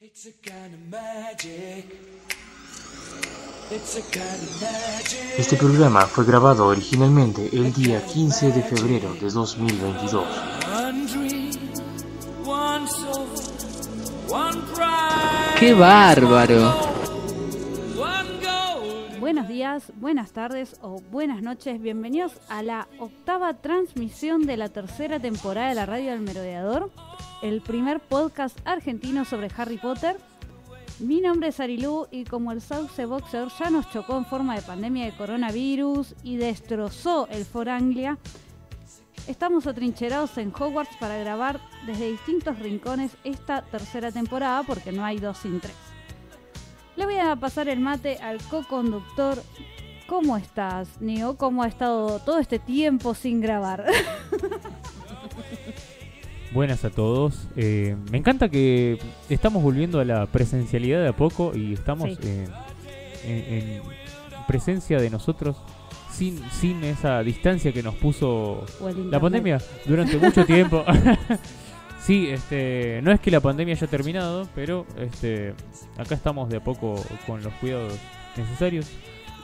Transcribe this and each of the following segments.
It's a kind of magic. It's a kind of magic. Este programa fue grabado originalmente el día 15 de febrero de 2022. One dream, one soul, one pride, ¡Qué bárbaro! Buenos días, buenas tardes o buenas noches. Bienvenidos a la octava transmisión de la tercera temporada de la Radio del Merodeador, el primer podcast argentino sobre Harry Potter. Mi nombre es Arilú y como el Sauce Boxer ya nos chocó en forma de pandemia de coronavirus y destrozó el For Anglia, estamos atrincherados en Hogwarts para grabar desde distintos rincones esta tercera temporada porque no hay dos sin tres. Le voy a pasar el mate al co-conductor. ¿Cómo estás, Neo? ¿Cómo ha estado todo este tiempo sin grabar? Buenas a todos. Eh, me encanta que estamos volviendo a la presencialidad de a poco y estamos Sí. eh, en, en presencia de nosotros sin, sin esa distancia que nos puso la pandemia durante mucho tiempo. sí, este, no es que la pandemia haya terminado, pero este, acá estamos de a poco con los cuidados necesarios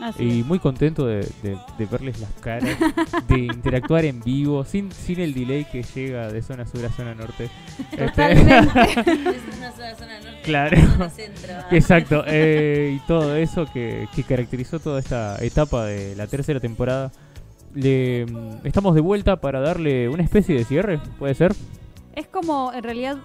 Así y muy contento de, de- de verles las caras, de interactuar en vivo, sin, sin el delay que llega de zona sur a zona norte. Este, Totalmente. Es una zona, zona norte, Claro. zona centro. Exacto, eh, y todo eso que, que caracterizó toda esta etapa de la tercera temporada. Le, mm, estamos de vuelta para darle una especie de cierre, ¿puede ser? es como, en realidad,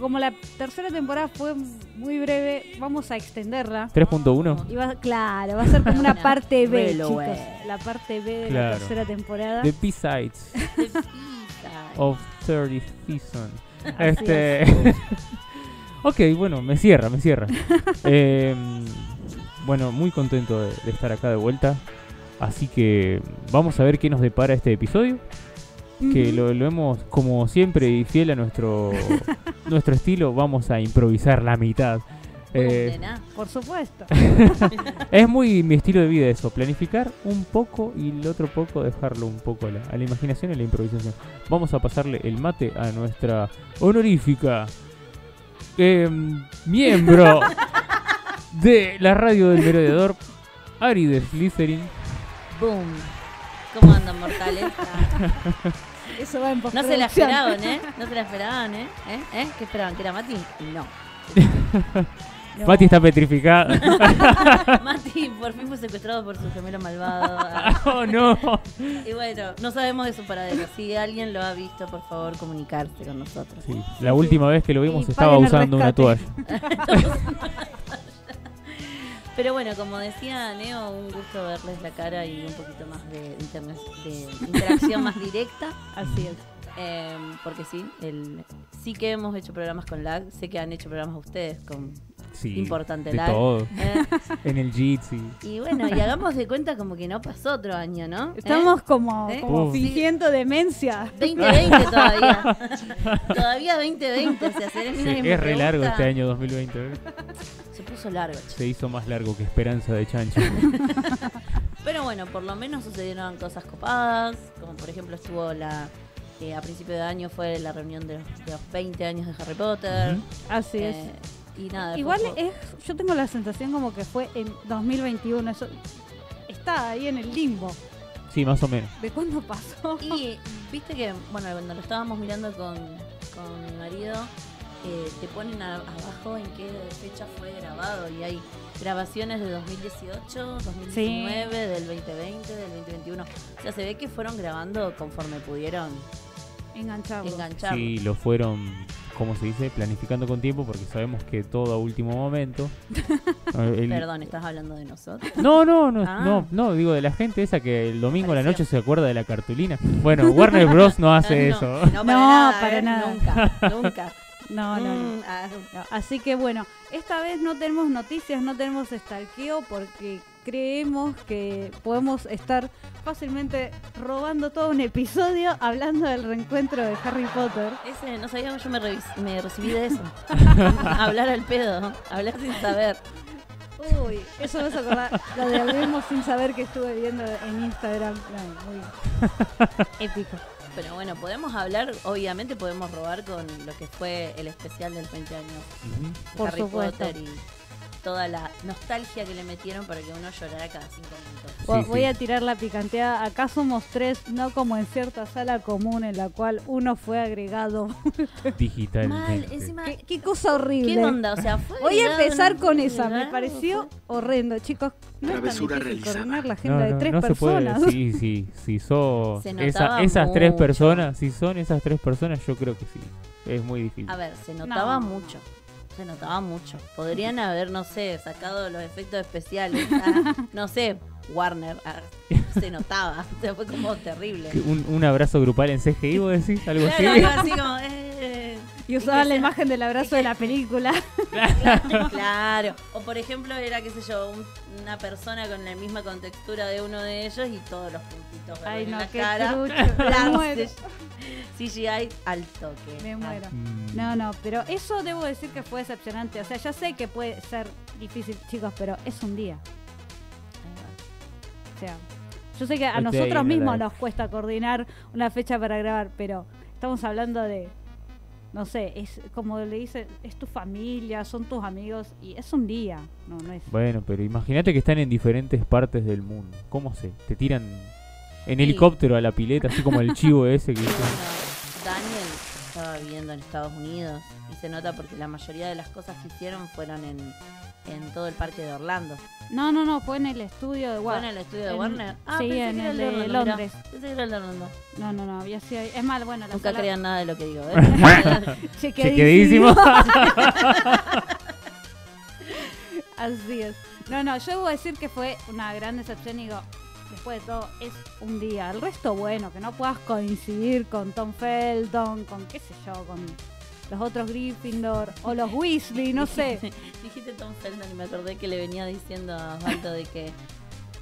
como la tercera temporada fue muy breve, vamos a extenderla. 3.1. Y va, claro, va a ser como una parte B, chicos. La parte B de Claro. la tercera temporada. The B-Sides of 30 Season. Así Este. ok, bueno, me cierra, me cierra. Eh, bueno, muy contento de, de estar acá de vuelta. Así que vamos a ver qué nos depara este episodio. Que lo, lo hemos, como siempre, y fiel a nuestro, nuestro estilo, vamos a improvisar la mitad. Eh, Nena. Por supuesto. es muy mi estilo de vida eso, planificar un poco y el otro poco dejarlo un poco a la, a la imaginación y a la improvisación. Vamos a pasarle el mate a nuestra honorífica em, miembro de la radio del merodeador, Ari de Slytherin. Boom. ¿Cómo andan, mortales? Eso va en No se la esperaban, ¿eh? No se la esperaban, ¿eh? ¿Eh? ¿Eh? ¿Qué esperaban? ¿Que era Mati? No. No. Mati está petrificada. Mati por fin fue secuestrado por su gemelo malvado. Oh no. Y bueno, no sabemos de su paradero. Si alguien lo ha visto, por favor, comunicarse con nosotros. Sí, la última vez que lo vimos Y estaba usando una toalla. Pero bueno, como decía Neo, un gusto verles la cara y un poquito más de, interacción más directa. Así es. Eh, porque sí, el, sí que hemos hecho programas con lag. Sé que han hecho programas ustedes con Sí, importante de lag. todo. Eh, En el Jitsi. y bueno, y hagamos de cuenta como que no pasó otro año, ¿no? Estamos como, ¿Eh? como fingiendo demencia. 2020 todavía. todavía 2020. O sea, Sí, es re largo este año 2020. Largo, che. Se hizo más largo que Esperanza de Chancho. Pero bueno, por lo menos sucedieron cosas copadas, como por ejemplo estuvo la... eh, a principio de año fue la reunión de los, de los 20 años de Harry Potter. Así es. eh, y nada. Igual es, yo tengo la sensación como que fue en 2021. Eso está ahí en el limbo. Sí, más o menos. ¿De cuándo pasó? Y viste que, bueno, cuando lo estábamos mirando con, con mi marido, eh, te ponen a- abajo en qué fecha fue grabado y hay grabaciones de 2018, 2019, del 2020, del 2021. O sea, se ve que fueron grabando conforme pudieron Engancharlo. enganchar. Sí, lo fueron, como se dice, planificando con tiempo porque sabemos que todo a último momento. El- Perdón, estás hablando de nosotros. No, no, no, Ah. no, no, digo de la gente esa que el domingo a la Pareció. noche se acuerda de la cartulina. Bueno, Warner Bros. no hace No, eso. No, para No, nada. para ¿eh? nada. Nunca, nunca. No, no, no. Mm, ah, No, Así que bueno, esta vez no tenemos noticias, no tenemos stalkeo porque creemos que podemos estar fácilmente robando todo un episodio hablando del reencuentro de Harry Potter. Ese, no sabía, yo me, me recibí de eso. hablar al pedo, hablar sin saber. Uy, eso me hace acordar lo de hablemos sin saber que estuve viendo en Instagram. No, muy épico. Pero bueno, podemos hablar, obviamente podemos robar con lo que fue el especial del 20 años de Por Harry supuesto. Potter y toda la nostalgia que le metieron para que uno llorara cada cinco minutos. Sí, Voy sí. a tirar la picanteada. Acá somos tres, no como en cierta sala común en la cual uno fue agregado. Mal, Digitalmente. encima, ¿Qué, qué cosa horrible. ¿qué onda? O sea, fue Voy a empezar con esa. Me pareció horrendo, chicos. No es tan Travesura difícil coordinar la No, agenda de tres no se puede. personas. Sí, sí, esa- notaba esas tres personas, si son esas tres personas, yo creo que sí. Es muy difícil. A ver, se notaba No. mucho. Se notaba mucho. Podrían haber, no sé, sacado los efectos especiales. ah, no sé, Warner. ah, se notaba. O sea, fue como terrible. Un, un abrazo grupal en CGI, vos decís, algo así. Claro, así como. eh, Y usaban la sea- imagen del abrazo de la película. Claro. O por ejemplo, era, qué sé yo, un- una persona con la misma contextura de uno de ellos y todos los puntitos verdes Ay, en no, la qué cara. trucho. Me Plan, muero. CGI al toque. Me muero. Mm, No, no, pero eso debo decir que fue decepcionante. O sea, ya sé que puede ser difícil, chicos, pero es un día. O sea, yo sé que a Estoy nosotros en mismos nos cuesta coordinar una fecha para grabar, pero estamos hablando de, no sé, es como le dicen, es tu familia, son tus amigos y es un día. No, no es. Bueno, pero imagínate que están en diferentes partes del mundo. ¿Cómo se? Te tiran en Sí. helicóptero a la pileta, así como el chivo ese que hizo. Daniel estaba viviendo en Estados Unidos se nota porque la mayoría de las cosas que hicieron fueron en, en todo el parque de Orlando. No, no, no, fue en el estudio de ¿Fue Warner. en el estudio de En- Warner? Ah, sí, pensé en que era el de mirá. Londres. Pensé que era el de Orlando. No, no, no, había sido. Es más, bueno, la Nunca sala- crean nada de lo que digo, ¿eh? Chequeadísimo. Así es. No, no, yo debo decir que fue una gran decepción y digo, después de todo, es un día. El resto, bueno, que no puedas coincidir con Tom Felton, con qué sé yo, con los otros Gryffindor o los Weasley, no sé. Dijiste Tom Felton y me acordé que le venía diciendo a Osvaldo de que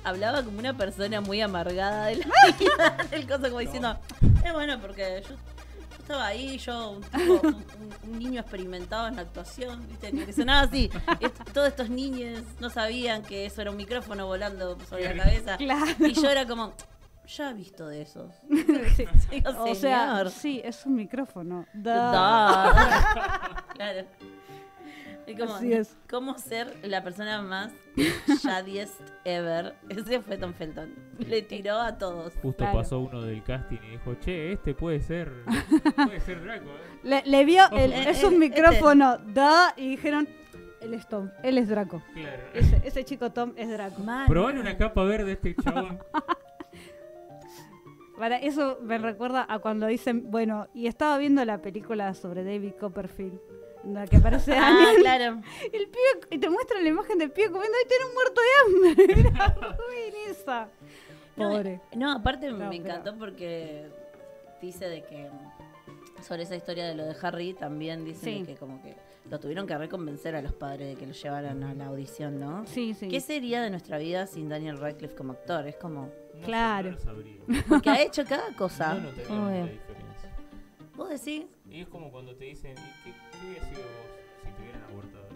hablaba como una persona muy amargada de la vida, del coso como diciendo, es bueno porque yo, estaba ahí, yo un, tipo, un, niño experimentado en la actuación, viste, que sonaba así, todos estos niños no sabían que eso era un micrófono volando sobre la cabeza, Claro. y yo era como, ya he visto de esos. Sí. Digo, O sea, "Señor". sí, es un micrófono. Da. Da. claro. Es como, Así es. ¿Cómo ser la persona más shadiest ever? Ese fue Tom Felton. Le tiró a todos. Justo Claro. pasó uno del casting y dijo, che, este puede ser, puede ser Draco, ¿eh? Le, le vio, el- Eh, es eh, un este. micrófono, da, y dijeron, él es Tom, él es Draco. Claro. Ese, ese chico Tom es Draco. Probale una capa verde este chabón. Para eso me recuerda a cuando dicen, bueno, y estaba viendo la película sobre David Copperfield, en la que aparece Ah, Daniel, claro. el pibe, y te muestran la imagen del pibe comiendo, y tiene un muerto de hambre. Era muy esa. Pobre. No, aparte No, me pero- encantó porque dice de que sobre esa historia de lo de Harry también dicen Sí. que como que lo tuvieron que reconvencer a los padres de que lo llevaran a la audición, ¿no? Sí, sí. ¿Qué sería de nuestra vida sin Daniel Radcliffe como actor? Es como No Claro. no porque ha hecho cada cosa. No notaría Como mucha que, diferencia. Vos decís, Y es como cuando te dicen, ¿y qué, qué hubiera sido vos si te hubieran abortado?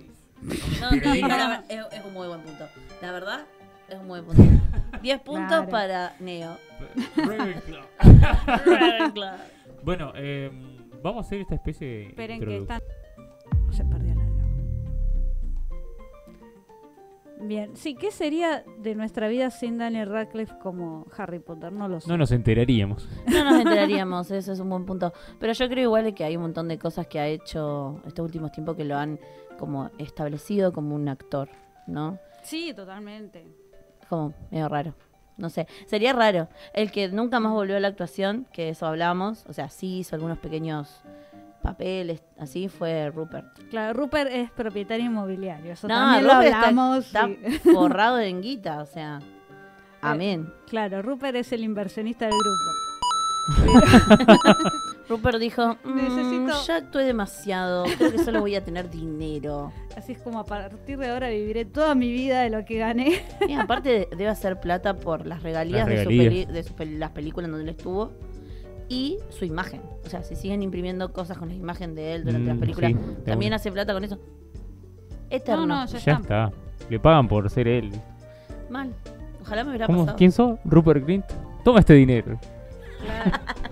No, no, no, la es, es un muy buen punto. La verdad, es un muy buen punto. 10 puntos Claro. para Neo. Ravenclaw. Claro. bueno, eh, vamos a hacer esta especie de Esperen que están... Se perdió Bien, sí, ¿qué sería de nuestra vida sin Daniel Radcliffe como Harry Potter? No lo sé. No nos enteraríamos. No nos enteraríamos, eso es un buen punto. Pero yo creo igual de que hay un montón de cosas que ha hecho estos últimos tiempos que lo han como establecido como un actor, ¿no? Sí, totalmente. Como medio raro. No sé, sería raro. El que nunca más volvió a la actuación, que eso hablamos, o sea, sí hizo algunos pequeños papeles, así fue Rupert. Claro, Rupert es propietario inmobiliario. Eso No, también Rupert lo está- hablamos. Está sí. forrado en guita, o sea. Amén. Claro, Rupert es el inversionista del grupo. Rupert dijo, "Mm, Necesito- ya actué demasiado, creo que solo voy a tener dinero. Así es como a partir de ahora viviré toda mi vida de lo que gané. Y aparte de- debe hacer plata por las regalías, Las de, su de su las películas en donde él estuvo y su imagen. O sea, si siguen imprimiendo cosas con la imagen de él durante Mm, las películas, sí, también hace plata con eso. Eterno. No, no, ya, Ya está. está. Le pagan por ser él. Mal. Ojalá me hubiera ¿Cómo? pasado. ¿Quién sos? Rupert Grint. Toma este dinero.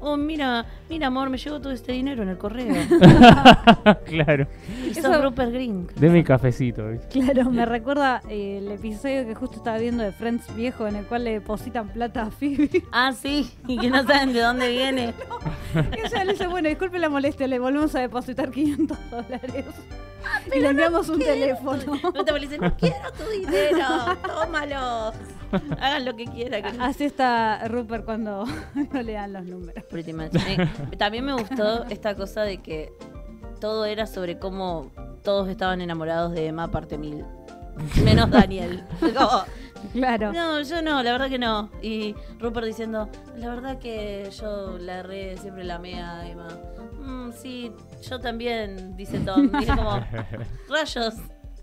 oh, mira, mira, amor, me llegó todo este dinero en el correo. claro. y Eso- sos Rupert Green. Deme cafecito. ¿viste? Claro, me recuerda eh, el episodio que justo estaba viendo de Friends viejo en el cual le depositan plata a Phoebe. Ah, sí, y que no saben de dónde viene. Y ella le dice, bueno, disculpe la molestia, le volvemos a depositar 500 dólares. y le enviamos un teléfono. No te dice, no quiero tu dinero, tómalo. Hagan lo que quieran. que no- Así está Rupert cuando no le dan los números. Pretty much. Eh, también me gustó esta cosa de que todo era sobre cómo todos estaban enamorados de Emma parte mil. Menos Daniel. Como, Claro. no, yo no, la verdad que no. Y Rupert diciendo, la verdad que yo la re, siempre la amé a Emma. "Mm, sí, yo también, dice Tom. Como, rayos,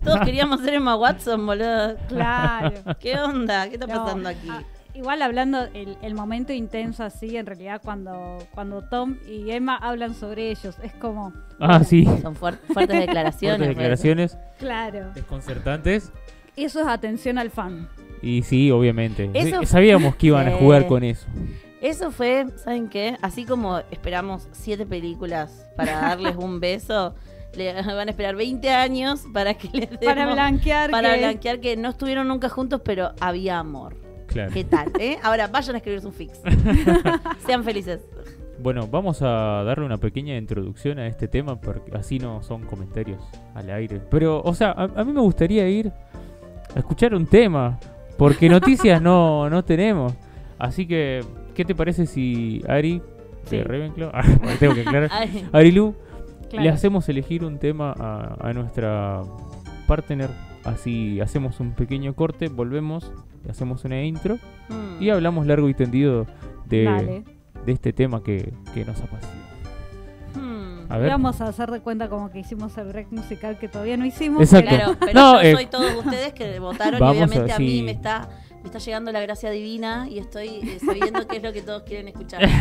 todos queríamos ser Emma Watson, boludo. Claro. ¿Qué onda? ¿Qué está No, pasando aquí? ah, igual hablando el, el momento intenso así, en realidad cuando, cuando Tom y Emma hablan sobre ellos, es como, Ah, sí. Son fuer- fuertes declaraciones. Fuertes declaraciones claro, desconcertantes. eso es atención al fan. Y sí, obviamente. Eso- Sabíamos que iban a jugar con eso. Eso fue, ¿saben qué? Así como esperamos siete películas para darles un beso, le van a esperar 20 años para que les demos- Para blanquear para que- blanquear que no estuvieron nunca juntos, pero había amor. Claro. ¿Qué tal? eh? Ahora vayan a escribir su fix. Sean felices. Bueno, vamos a darle una pequeña introducción a este tema porque así no son comentarios al aire. Pero, o sea, a, a mí me gustaría ir a escuchar un tema porque noticias no, no tenemos. Así que, ¿qué te parece si Ari Sí. de Ravenclaw, ah, bueno, tengo que aclarar, Ay, Arilu, Claro. le hacemos elegir un tema a, a nuestra partner? Así hacemos un pequeño corte, volvemos, hacemos una intro mm. y hablamos largo y tendido de, Dale. de este tema que, que nos apasiona. Hmm. A Y ver. vamos a hacer de cuenta como que hicimos el break musical que todavía no hicimos. Exacto. Claro, pero No, yo eh, soy todos ustedes que votaron vamos y obviamente a- a, mí me está, me está llegando la gracia divina y estoy eh, sabiendo qué es lo que todos quieren escuchar.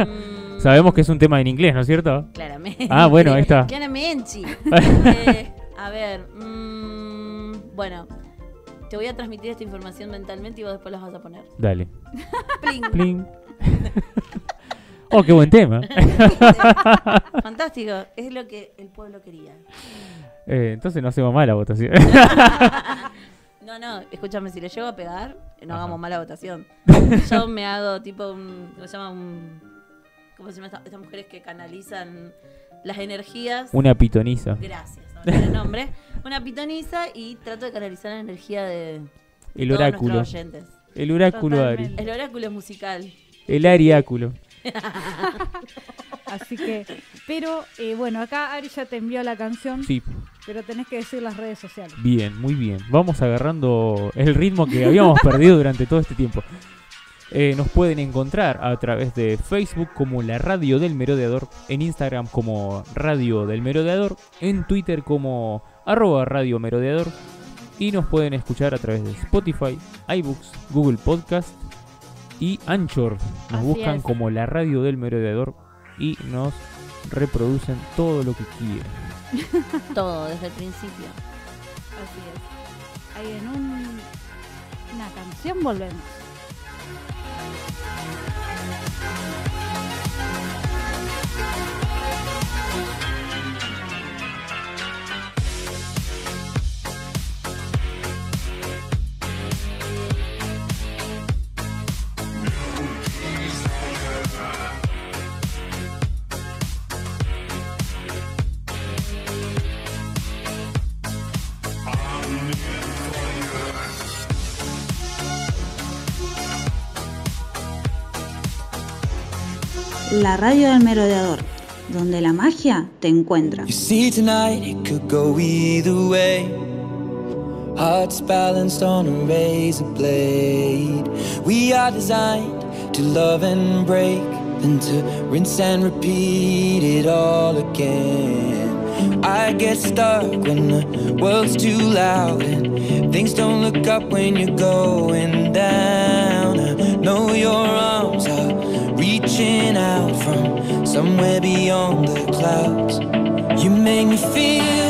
Mm, Sabemos que es un tema en inglés, ¿no es cierto? Claramente. Ah, bueno, ahí está. Claramente. Eh, a ver, mm, bueno, te voy a transmitir esta información mentalmente y vos después las vas a poner. Dale. Pling. Pling. oh, qué buen tema. Fantástico, es lo que el pueblo quería. Eh, entonces no hacemos mal la votación. No, no, escúchame, si le llego a pegar, no Ajá. hagamos mala votación. Yo me hago tipo un. ¿Cómo se llama? Un, ¿Cómo se llama esta- estas mujeres que canalizan las energías? Una pitoniza. Gracias, no el nombre. Una pitoniza y trato de canalizar la energía de, El todos oráculo. nuestros oyentes. El oráculo. Ari. El oráculo es musical. El ariáculo. Así que, pero eh, bueno, acá Ari ya te envió la canción, Sí, pero tenés que decir las redes sociales. bien, muy bien. Vamos agarrando el ritmo que habíamos perdido durante todo este tiempo. Eh, nos pueden encontrar a través de Facebook como la Radio del Merodeador, en Instagram como Radio del Merodeador, en Twitter como arroba Radio Merodeador y nos pueden escuchar a través de Spotify, iBooks, Google Podcast y Anchor. Nos Así buscan es. como la Radio del Merodeador y nos reproducen todo lo que quieran. Todo, desde el principio. Así es. Ahí en un, una canción volvemos. La radio del merodeador, donde la magia te encuentra. You see, tonight it could go either way. Hearts balanced on a razor blade. We are designed to love and break, to rinse and repeat it all again. I get stuck when the world's too loud and things don't look up when you're going down. I know your arms are reaching out from somewhere beyond the clouds. You make me feel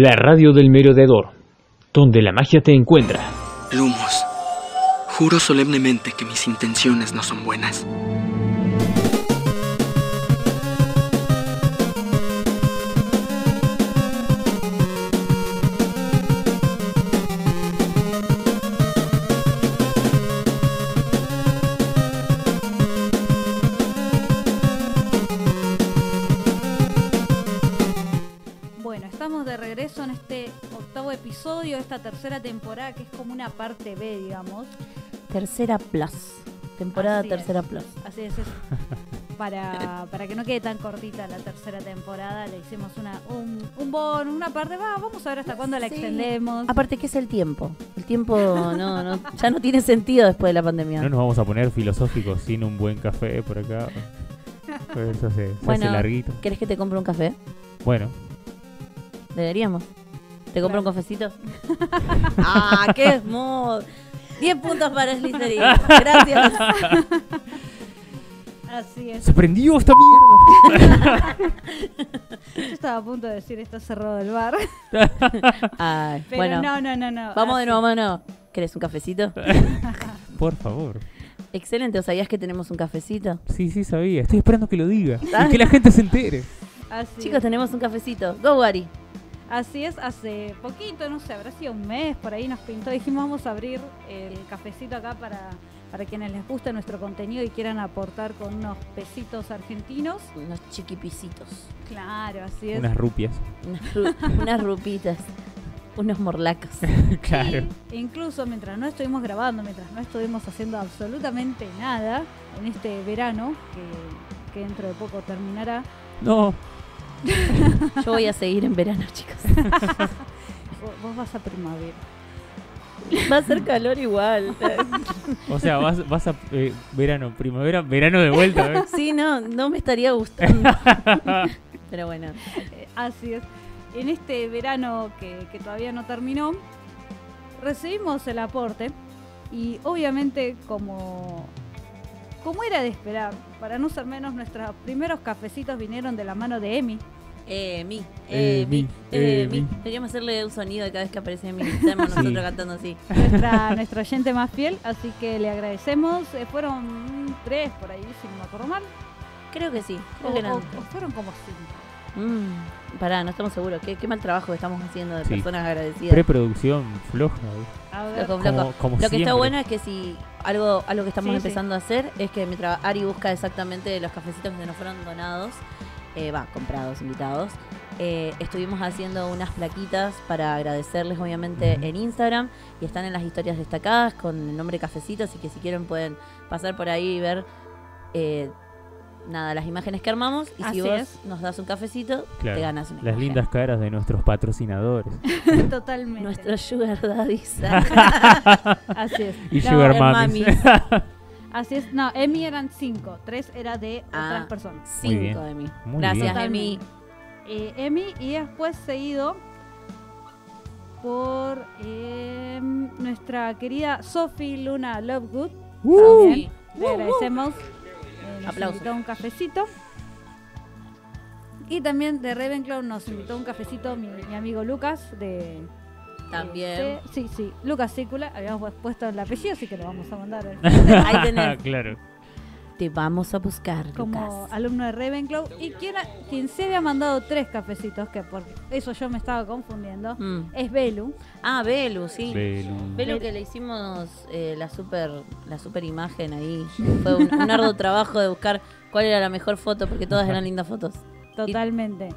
La radio del merodeador, donde la magia te encuentra. Lumos, juro solemnemente que mis intenciones no son buenas. Esta tercera temporada, que es como una parte B, digamos. Tercera Plus. Temporada Así es. Tercera Plus. Así es, es- para, para que no quede tan cortita la tercera temporada, le hicimos una, un, un bono, una parte, va, vamos a ver hasta cuándo la Sí. extendemos. Aparte, ¿qué es el tiempo? El tiempo no, no, ya no tiene sentido después de la pandemia. No nos vamos a poner filosóficos sin un buen café por acá. Pues eso se, se Bueno. hace larguito. ¿Querés que te compre un café? Bueno, Deberíamos. ¿Te compro un cafecito? ¡Ah, qué smooth! 10 puntos para Slytherin. Gracias. Así es. ¡se prendió esta mierda! Yo estaba a punto de decir está cerrado el bar. Ay, Pero bueno, no, no, no, no. vamos de Así- nuevo, de nuevo. ¿Querés un cafecito? Por favor. Excelente, ¿o sabías que tenemos un cafecito? Sí, sí, sabía. Estoy esperando que lo diga. Ah. Y que la gente se entere. Así Chicos, es. tenemos un cafecito. Go, Wari. Así es, hace poquito, no sé, habrá sido un mes, por ahí nos pintó, dijimos vamos a abrir el cafecito acá para, para quienes les guste nuestro contenido y quieran aportar con unos pesitos argentinos. Unos chiquipisitos. Claro, así es. Unas rupias. Unas, ru- unas rupitas. Unos morlacos. claro. Incluso mientras no estuvimos grabando, mientras no estuvimos haciendo absolutamente nada en este verano, que, que dentro de poco terminará, No. Yo voy a seguir en verano, chicos. vos, vas a primavera. Va a ser calor igual. O sea, vas, vas a eh, verano, primavera, verano de vuelta. ¿ves? Sí, no, no me estaría gustando. Pero bueno. Eh, así es. En este verano que, que todavía no terminó, recibimos el aporte y obviamente como, como era de esperar, para no ser menos, nuestros primeros cafecitos vinieron de la mano de Emi. Eh, mi, Eh, eh, mi, mi, eh, eh, mi. mi. Deberíamos hacerle un sonido de cada vez que aparece mi. Estamos Sí. nosotros cantando así. nuestra, nuestra oyente más fiel, así que le agradecemos. Eh, fueron tres por ahí, si no me acuerdo mal. Creo que sí. Creo O, que o fueron como cinco. Mm, pará, no estamos seguros. ¿Qué, qué mal trabajo que estamos haciendo de Sí. personas agradecidas. Preproducción floja. A ver, Como, como Lo que siempre. está bueno es que si algo, algo que estamos Sí, sí. empezando a hacer es que mientras Ari busca exactamente los cafecitos que nos fueron donados, eh, va, comprados, invitados, eh, estuvimos haciendo unas plaquitas para agradecerles obviamente Ujú. en Instagram y están en las historias destacadas con el nombre cafecitos y que si quieren pueden pasar por ahí y ver eh, nada, las imágenes que armamos y Así si vos es. nos das un cafecito, Claro, te ganas una Las imagen. lindas caras de nuestros patrocinadores. Totalmente. Nuestro sugar daddies. Así es. Y No, Sugar el Mamis. Así es. No, Emi eran cinco. Tres era de otras Ah. personas. Muy bien. Cinco de mí. Muy Gracias, bien. Emi. Eh, Emi y después seguido por eh, nuestra querida Sophie Luna Lovegood. También. Sí. Le agradecemos. Eh, nos Aplausos. invitó a un cafecito. Y también de Ravenclaw nos invitó a un cafecito mi, mi amigo Lucas de... También. de- sí, sí, Lucas Cícula. Habíamos pu- puesto el apellido, así que lo vamos a mandar Ahí tenés. claro. Te vamos a buscar, como Lucas. alumno de Ravenclaw. Y quien, quien se había mandado tres cafecitos, que por eso yo me estaba confundiendo, Mm. es Belu. Ah, Belu, sí. Belu. Belu que le hicimos eh, la super la super imagen ahí. Fue un, un arduo trabajo de buscar cuál era la mejor foto, porque todas eran lindas fotos. Totalmente.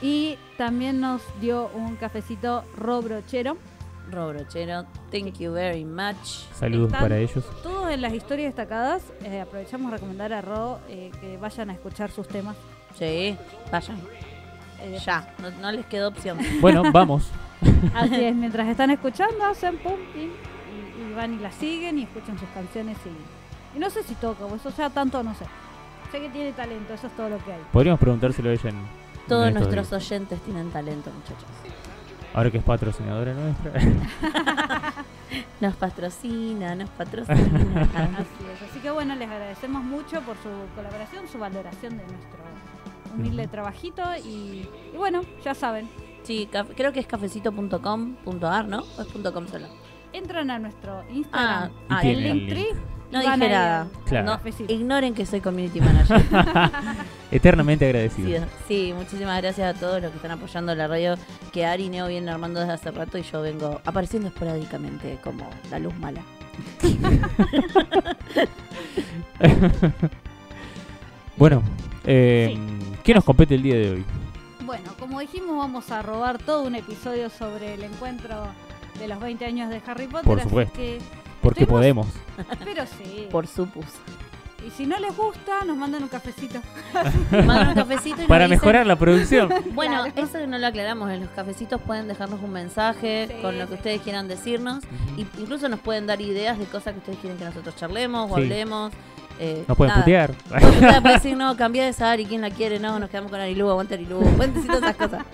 Y también nos dio un cafecito Ro Brochero. Robrochero, thank you very much. Saludos Están- para ellos. Todos en las historias destacadas. eh, aprovechamos a recomendar a Ro eh, que vayan a escuchar sus temas. Sí, vayan. Eh, Ya, no, no les quedó opción. Bueno, vamos. Así es, mientras están escuchando, hacen pum pim, y, y van y la siguen y escuchan sus canciones. Y, y no sé si toca, o eso sea tanto, no sé. Sé que tiene talento, eso es todo lo que hay. Podríamos preguntárselo a ella en. Todos en nuestros días. oyentes tienen talento, muchachos. Ahora que es patrocinadora nuestra. Nos patrocina, nos patrocina. Así es. Así que bueno, les agradecemos mucho por su colaboración, su valoración de nuestro humilde trabajito. Y, y bueno, ya saben, sí, creo que es cafecito.com.ar, ¿no? ¿O es punto .com solo? entran a nuestro Ah, Instagram, ah, el el link. No dije nada. Claro. No, ignoren que soy community manager. Eternamente agradecido. sí, muchísimas gracias a todos los que están apoyando la radio que Ari y Neo vienen armando desde hace rato y yo vengo apareciendo esporádicamente como la luz mala. Bueno, eh, ¿qué nos compete el día de hoy? Bueno, como dijimos, vamos a robar todo un episodio sobre el encuentro de los 20 años de Harry Potter. Por así supuesto. que- Porque estuvimos- podemos. Pero sí. Por supus. Y si no les gusta, nos mandan un cafecito. Mandan un cafecito y nos Para dicen- mejorar la producción. Bueno, Claro. eso no lo aclaramos. En los cafecitos pueden dejarnos un mensaje Sí, con lo que ustedes quieran decirnos. Y incluso nos pueden dar ideas de cosas que ustedes quieren que nosotros charlemos o Sí. hablemos. Eh, Nos pueden nada. putear. Putear, pueden decir, no, cambiá de esa Ari, ¿quién la quiere? No, nos quedamos con Arilu, aguante Arilu. Pueden decir todas esas cosas.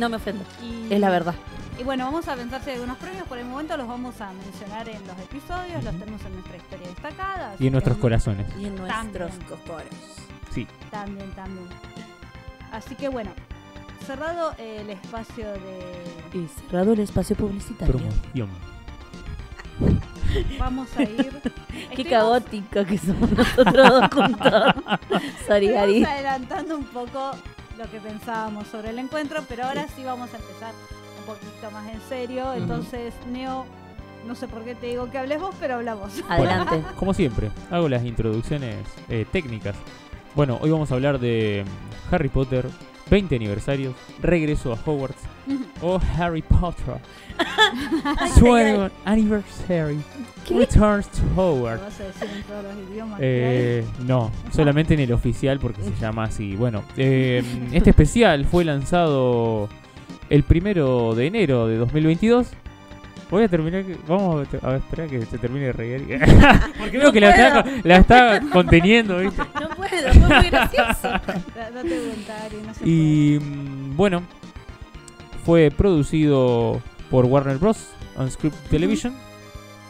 No me ofendo. Y, Es la verdad. Y bueno, vamos a pensar si hay algunos premios. Por el momento los vamos a mencionar en los episodios. Los tenemos en nuestra historia destacada. Y en nuestros corazones. Y en nuestros cocoros. Sí. También, también. Así que bueno, cerrado el espacio de... Y cerrado el espacio publicitario. Promoción. Vamos a ir... Qué caótico que somos nosotros dos juntos. Sorry. Estuvimos adelantando un poco lo que pensábamos sobre el encuentro, pero ahora sí vamos a empezar poquito más en serio. Entonces, Neo, no sé por qué te digo que hables vos, pero hablamos. Adelante. Como siempre, hago las introducciones eh, técnicas. Bueno, hoy vamos a hablar de Harry Potter, 20 aniversarios, regreso a Hogwarts o Harry Potter. 20 anniversary, ¿Qué? returns to Lo Hogwarts. vas a decir en todos los idiomas. que hay. Eh, no, solamente en el oficial porque se llama así. Bueno, eh, este especial fue lanzado el primero de enero de 2022. Voy a terminar. que- Vamos a, a esperar que se termine de reír. porque veo No que la está, puedo. la está conteniendo, ¿viste? No puedo, fue muy gracioso. Da- Date Ari, no se Y mm, bueno, fue producido por Warner Bros. on Script Television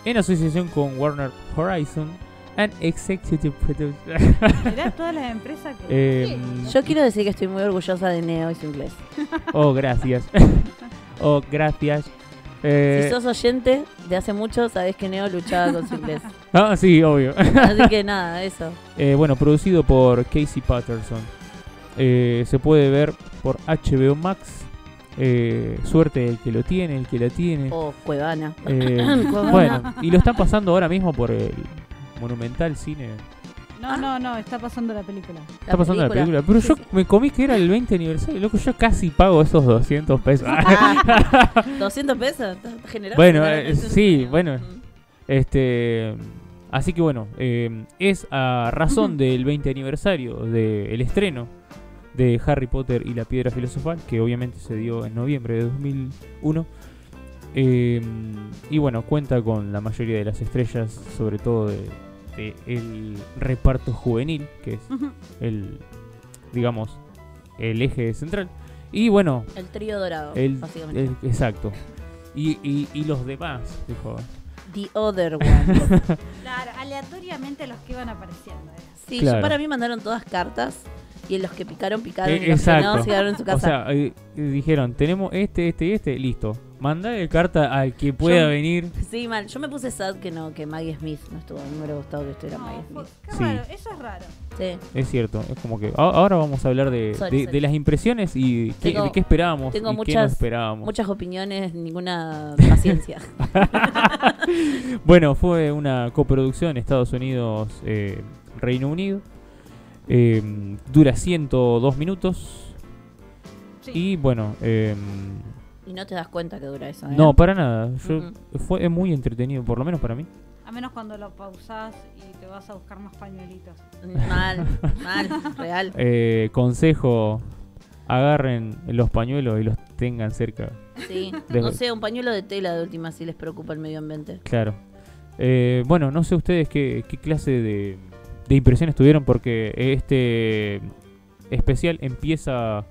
en asociación con Warner Horizon and Executive Producer. Mirá todas las empresas que... Eh, Yo quiero decir que estoy muy orgullosa de Neo y su inglés. oh, gracias. oh, gracias. Eh, Si sos oyente de hace mucho, sabés que Neo luchaba con su inglés. ah, sí, obvio. Así que nada, eso. Eh, bueno, producido por Casey Patterson. eh, se puede ver por HBO Max. Eh, suerte el que lo tiene, el que la tiene. O Cuevana. Eh, Cuevana. bueno, y lo están pasando ahora mismo por el Monumental Cine. No, no, no, está pasando la película. Está pasando la película. Pero Sí, yo sí. me comí que era el 20 aniversario. Loco, yo casi pago esos 200 pesos. Ah, 200 pesos, ¿estás generoso? Bueno, eh, sí, no- bueno. Mm. Este, así que bueno, eh, es a razón del 20 aniversario del estreno de Harry Potter y la Piedra Filosofal, que obviamente se dio en noviembre de 2001. Eh, y bueno, cuenta con la mayoría de las estrellas, sobre todo de, de el reparto juvenil, que es el, digamos, el eje central. Y bueno, El trío dorado, el, básicamente. el- exacto. Y, y, y los demás, dijo. The Other One. Claro, aleatoriamente los que iban apareciendo. eh. Sí, Claro. yo para mí mandaron todas cartas y en los que picaron, picaron Eh, y los que no exacto. se quedaron en su casa. O sea, eh, dijeron, tenemos este, este y este, listo. Mandale carta al que pueda Yo- venir. sí, mal. Yo me puse sad que no, que Maggie Smith no estuvo. A mí me hubiera gustado que estuviera No, Maggie Smith. qué Sí. raro, eso es raro. Sí. Es cierto, es como que ahora vamos a hablar de, Sorry, de- sorry. de las impresiones y qué, Tengo- de qué esperábamos tengo y qué no muchas- esperábamos. Muchas opiniones, ninguna paciencia. Bueno, fue una coproducción Estados Unidos, eh, Reino Unido. Eh, dura 102 minutos. Sí. Y bueno, eh, y no te das cuenta que dura eso. ¿eh? no, para nada. Yo. Fue muy entretenido, por lo menos para mí. A menos cuando lo pausás y te vas a buscar más pañuelitos. Mal, mal, real. Eh, consejo, agarren los pañuelos y los tengan cerca. Sí. de- No sé, un pañuelo de tela de última si les preocupa el medio ambiente. Claro. Eh, bueno, no sé ustedes qué, qué clase de, de impresiones tuvieron porque este especial empieza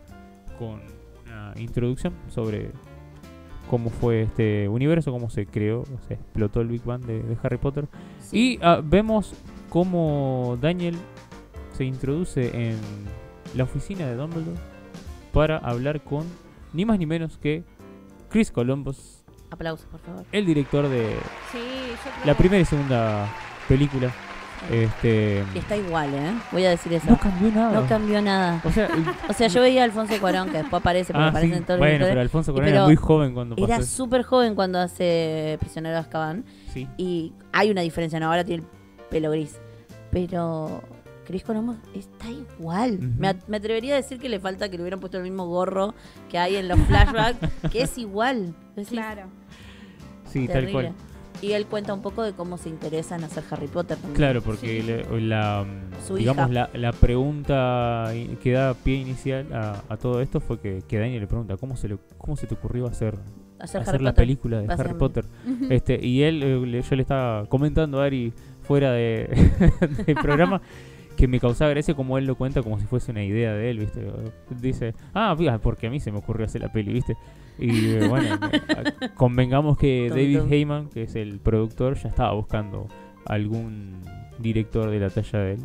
con una introducción sobre cómo fue este universo, cómo se creó, se explotó el Big Bang de, de Harry Potter. Sí. Y ah, vemos cómo Daniel se introduce en la oficina de Dumbledore para hablar con ni más ni menos que Chris Columbus, Aplausos, por favor. el director de Sí, yo creo la primera y segunda película. Este está igual, ¿eh? Voy a decir eso. no cambió nada. No cambió nada. o sea, O sea, yo veía a Alfonso Cuarón, que después aparece, porque ah, aparece sí, en todos los bueno, directores. pero Alfonso Cuarón era muy joven cuando pasó. Era súper joven cuando hace Prisionero de Azkaban. Sí. Y hay una diferencia, ¿no? Ahora tiene el pelo gris. Pero Chris Columbus está igual. Me, at- me atrevería a decir que le falta que le hubieran puesto el mismo gorro que hay en los flashbacks, que es igual. Decís, Claro. Sí, tal terrible. cual. Y él cuenta un poco de cómo se interesa en hacer Harry Potter también. Claro, porque le- la, digamos la, la pregunta que da pie inicial a, a todo esto fue que, que Daniel le pregunta cómo se le, cómo se te ocurrió hacer, Hacer, la Potter, película de Harry. Potter. Este, y él, eh, le- yo le estaba comentando a Ari fuera de, del programa que me causaba gracia como él lo cuenta como si fuese una idea de él, ¿viste? Dice, ah, mira, porque a mí se me ocurrió hacer la peli, ¿viste? Y eh, bueno, convengamos que David. Heyman, que es el productor, ya estaba buscando algún director de la talla de él.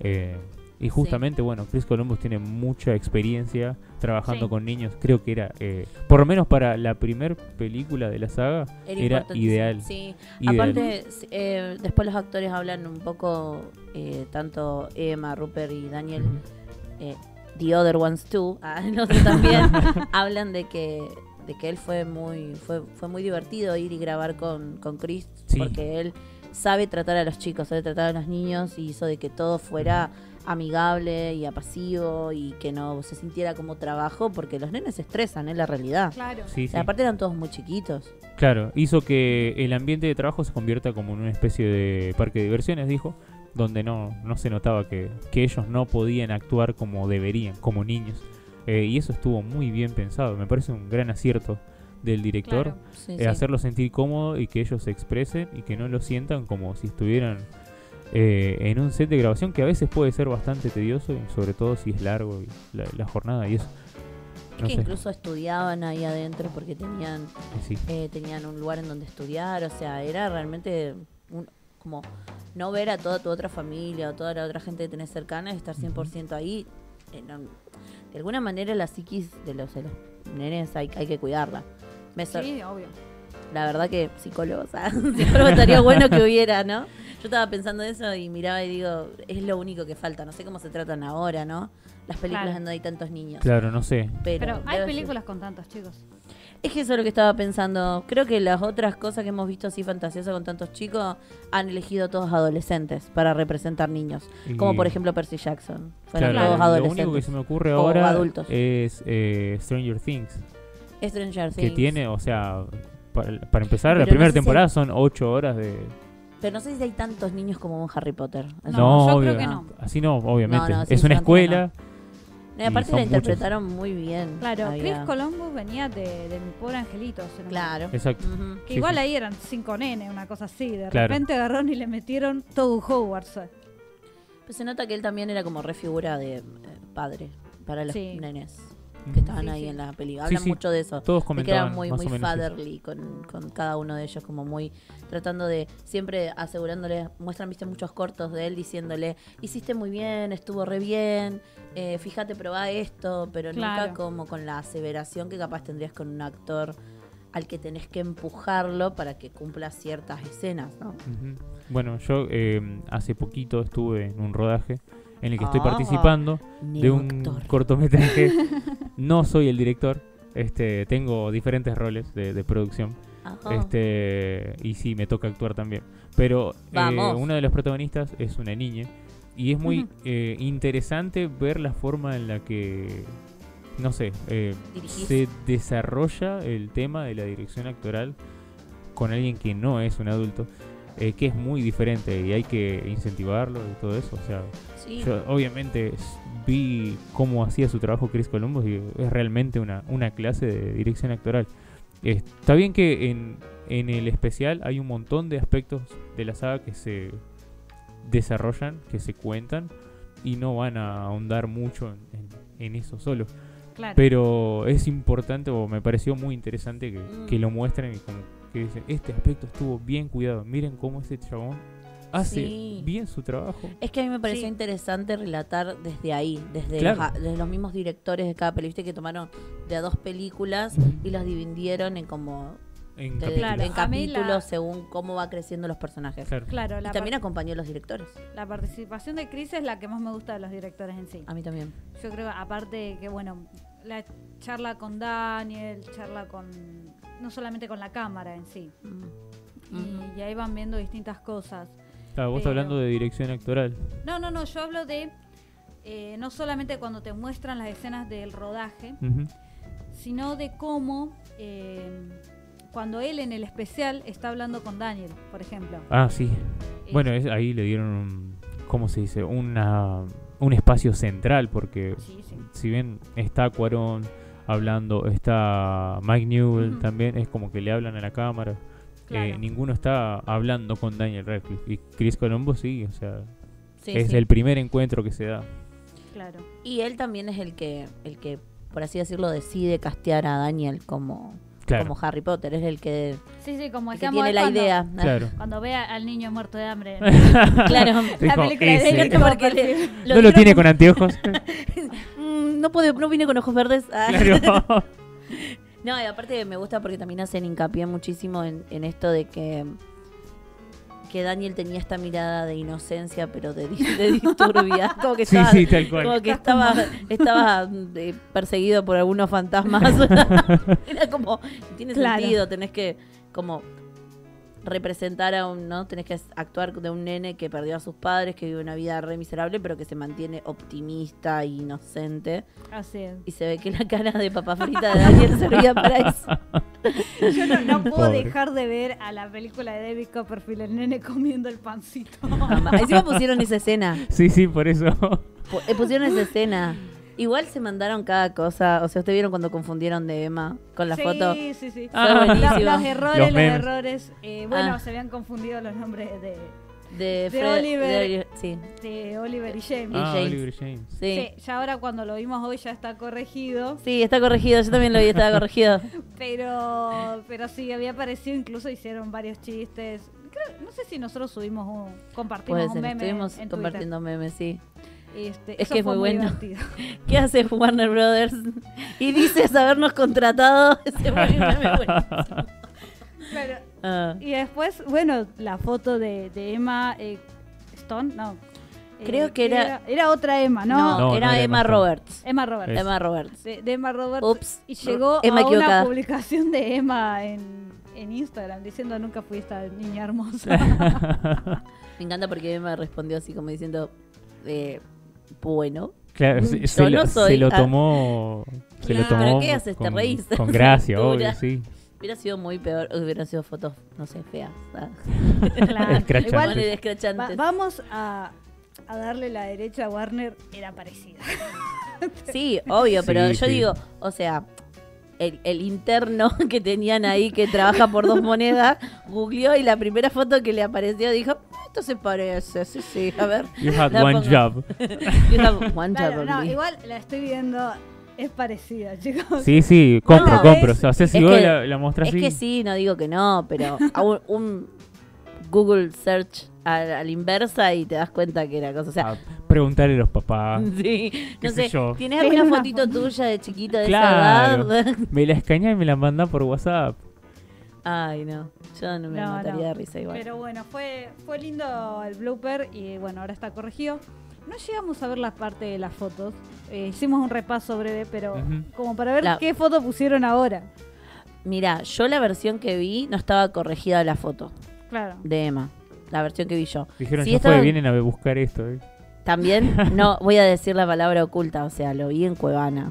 Eh, y justamente, bueno, Chris Columbus tiene mucha experiencia trabajando Sí. con niños. Creo que era, eh, por lo menos para la primer película de la saga, era importantísimo. ideal. Sí, ideal. Aparte, eh, después los actores hablan un poco, eh, tanto Emma, Rupert y Daniel, eh, The Other Ones Too, ah, los otros también, hablan de que de que él fue muy fue, fue muy divertido ir y grabar con, con Chris, Sí. porque él sabe tratar a los chicos, sabe tratar a los niños y hizo de que todo fuera amigable y apasivo y que no se sintiera como trabajo, porque los nenes se estresan, es la realidad. Claro. Sí, O sea, sí. aparte eran todos muy chiquitos. Claro, hizo que el ambiente de trabajo se convierta como en una especie de parque de diversiones, dijo, donde no, no se notaba que, que ellos no podían actuar como deberían, como niños. Eh, y eso estuvo muy bien pensado, me parece un gran acierto del director, Claro. Sí, eh, sí. hacerlo sentir cómodo y que ellos se expresen y que no lo sientan como si estuvieran eh, en un set de grabación que a veces puede ser bastante tedioso, y sobre todo si es largo y la, la jornada y eso. Es No que sé, incluso estudiaban ahí adentro porque tenían eh, sí. eh, tenían un lugar en donde estudiar, o sea, era realmente un- como no ver a toda tu otra familia o toda la otra gente que tenés cercana y estar 100% ahí. eh, de alguna manera la psiquis de los, de los nenes hay, hay que cuidarla. Me Sí, obvio. La verdad que psicólogos, psicólogo estaría bueno que hubiera, ¿no? Yo estaba pensando eso y miraba y digo, es lo único que falta. No sé cómo se tratan ahora, ¿no? Las películas Claro. donde hay tantos niños. Claro, no sé. Pero, Pero hay ser- películas con tantos chicos. Es que eso es lo que estaba pensando. Creo que las otras cosas que hemos visto así fantasiosas con tantos chicos han elegido todos adolescentes para representar niños. Y- Como por ejemplo Percy Jackson. Fueron Claro, todos lo adolescentes. único que se me ocurre O ahora adultos. es eh, Stranger Things, Stranger que Things. tiene, o sea, para, para empezar, Pero la no primera sé si temporada son ocho horas de... Pero no sé si hay tantos niños como en Harry Potter. No, No, yo obvio, creo que no. Así no, obviamente. No, no, sí, es una escuela. No, y aparte la muchos. interpretaron muy bien. Claro, Había- Chris Columbus venía de, de Mi Pobre Angelito. si no me Claro. Exacto. Que Sí, igual sí. ahí eran cinco nenes, una cosa así. De Claro. repente agarraron y le metieron todo Hogwarts. Pues se nota que él también era como refigura de eh, padre para los Sí. nenes. Que estaban ahí en la película. Hablan mucho de eso. Todos de que comentaban era muy, muy fatherly con, con cada uno de ellos, como muy tratando de, siempre asegurándole, muestran, viste, muchos cortos de él diciéndole, hiciste muy bien, estuvo re bien, eh, fíjate, probá esto, pero Claro. nunca como con la aseveración que capaz tendrías con un actor al que tenés que empujarlo para que cumpla ciertas escenas, ¿no? Ujú. Bueno, yo eh, hace poquito estuve en un rodaje en el que estoy Ah. participando de un cortometraje. no soy el director, este, tengo diferentes roles de, de producción. Ajá. Este, y sí, me toca actuar también. Pero eh, uno de los protagonistas es una niña. Y es muy eh, interesante ver la forma en la que, no sé, eh, se desarrolla el tema de la dirección actoral con alguien que no es un adulto. Eh, que es muy diferente y hay que incentivarlo y todo eso. O sea, Sí. yo obviamente vi cómo hacía su trabajo Chris Columbus y es realmente una, una clase de dirección actoral. Está bien que en, en el especial hay un montón de aspectos de la saga que se desarrollan, que se cuentan y no van a ahondar mucho en, en- en eso solo. Claro. Pero es importante o me pareció muy interesante que, Mm. que lo muestren y como que dicen, este aspecto estuvo bien cuidado. Miren cómo este chabón hace Sí. bien su trabajo. Es que a mí me pareció Sí. interesante relatar desde ahí, desde, Claro. los, desde los mismos directores de cada película, viste que tomaron de a dos películas y las dividieron en como En de- capítulos. En la- según cómo va creciendo los personajes. Claro. Claro, Y también acompañó a los directores. la participación de Chris es la que más me gusta de los directores en sí. A mí también. Yo creo, aparte que, bueno, la charla con Daniel, charla con. No solamente con la cámara en sí. Mm. Y, ahí van viendo distintas cosas. Claro, vos pero- hablando de dirección actoral. No, no, no, yo hablo de. eh, no solamente cuando te muestran las escenas del rodaje, sino de cómo. eh, cuando él en el especial está hablando con Daniel, por ejemplo. Ah, sí. Eh, Bueno, es- ahí le dieron un, ¿cómo se dice? Una, un espacio central porque Sí, sí. si bien está Cuarón hablando, está Mike Newell también, es como que le hablan a la cámara. Claro. Eh, ninguno está hablando con Daniel Radcliffe. Y Chris Columbus sí, o sea, Sí, es sí. el primer encuentro que se da. Claro. Y él también es el que, el que, por así decirlo, decide castear a Daniel como, Claro. como Harry Potter. Es el que, Sí, sí, como el que decíamos tiene la cuando- idea. Claro. Cuando ve al niño muerto de hambre. Claro. la película ese. de él, Porque le- le- ¿No lo tiene con anteojos? Mm, no, puede, no vine con ojos verdes. Ah. claro. No, y aparte me gusta porque también hacen hincapié muchísimo en, en esto de que que Daniel tenía esta mirada de inocencia, pero de, de disturbia. Como que Sí, estaba, sí, tal cual. como que estaba, estaba eh, perseguido por algunos fantasmas. Era como, tiene Claro. sentido, tenés que como representar a un, ¿no? Tenés que actuar de un nene que perdió a sus padres, que vive una vida re miserable, pero que se mantiene optimista e inocente. Así es. Y se ve que la cara de papa frita de Daniel servía para eso. Yo no, no puedo Pobre. dejar de ver a la película de David Copperfield, el nene comiendo el pancito. Encima pusieron esa escena. Sí, sí, por eso. Eh, Pusieron esa escena. Igual se mandaron cada cosa. O sea, ¿ustedes vieron cuando confundieron de Emma con la sí, foto? Sí, sí, Ah. buenísimo. Los, los errores, Los errores. eh, bueno, Ah. se habían confundido los nombres de, De, Oliver. de sí. de Oliver y James. Ah, James. Oliver James. Sí. Sí, ya ahora cuando lo vimos hoy ya está corregido. Sí, está corregido. Yo también lo vi, estaba corregido. Pero, pero sí, había aparecido, incluso hicieron varios chistes. Creo- no sé si nosotros subimos un, compartimos Puede un meme estuvimos en Twitter. compartiendo memes, sí. Este, Es eso que es fue muy bueno. divertido. ¿Qué hace Warner Brothers? Y dices habernos contratado. Ese. Ah. Y después, bueno, la foto de, de Emma eh, Stone, no. Eh, Creo que era- era. otra Emma, ¿no? No, No, no era era Emma. Roberts. Emma Roberts. Es- Emma Roberts. De, de Emma Roberts. Ups. Y llegó Emma a una equivocada. publicación de Emma en, en Instagram diciendo nunca fui esta niña hermosa. Me encanta porque Emma respondió así como diciendo, eh, bueno. Claro, se, yo se lo, no soy- se lo ah. tomó. Se lo tomó ¿qué haces? ¿Te con, reís? con gracia, obvio, sí. Hubiera sido muy peor, hubieran sido fotos, no sé, feas. ah. Claro. Igual va- vamos a, a darle la derecha a Warner, era parecida. Sí, obvio, pero Sí, yo sí. digo, o sea, el, el interno que tenían ahí que trabaja por dos monedas, googleó y la primera foto que le apareció dijo, "Ah, esto se parece, sí, sí, a ver. You had La one pongo. job. You have one Claro, job no, only. igual la estoy viendo, es parecida, chicos. Sí, sí, compro, No, compro. es- O sea, si vos que- la, la mostrás Es así. que sí, no digo que no, pero a un, un Google search a, a la inversa y te das cuenta que era cosa. O sea, Ah, preguntarle a los papás. sí, no sé sé, yo. ¿tienes Tiene alguna una fotito tuya de chiquita de Claro. esa edad? Me la escañás y me la mandás por WhatsApp. Ay, no, yo no me No, mataría no. de risa igual. Pero bueno, fue, fue lindo el blooper y bueno, ahora está corregido. No llegamos a ver la parte de las fotos. Eh, hicimos un repaso breve, pero como para ver La- qué foto pusieron ahora. Mira, yo la versión que vi no estaba corregida la foto Claro. de Emma. La versión que vi yo. Dijeron, Sí, ya estaba- fue, vienen a buscar esto. eh". También, no voy a decir la palabra oculta, o sea, lo vi en Cuevana.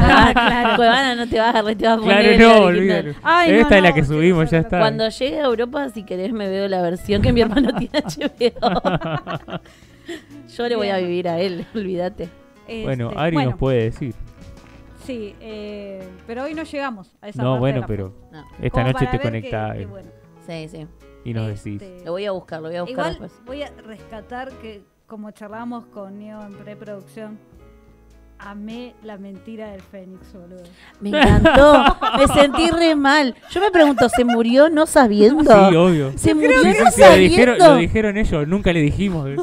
Ah, claro. Cuevana no te vas a, te vas a poner Claro, no, olvídalo. Ay, no, Esta es la no, que subimos, ya está. Cuando llegue a Europa, si querés, me veo la versión que mi hermano tiene HBO. Yo le voy a vivir a él, olvídate. Bueno, Este, Ari bueno, nos puede decir. Sí, eh, pero hoy no llegamos a esa No, parte de bueno, la pero esta noche te ver que- que bueno. Sí, sí. y nos decís. Este, Lo voy a buscar, lo voy a buscar Igual después. voy a rescatar que, como charlábamos con Neo en preproducción, amé la mentira del Fénix, boludo. Me encantó. me sentí re mal. Yo me pregunto, ¿se murió no sabiendo? Sí, obvio. ¿Se murió no lo sabiendo? dijeron, lo dijeron ellos, nunca le dijimos.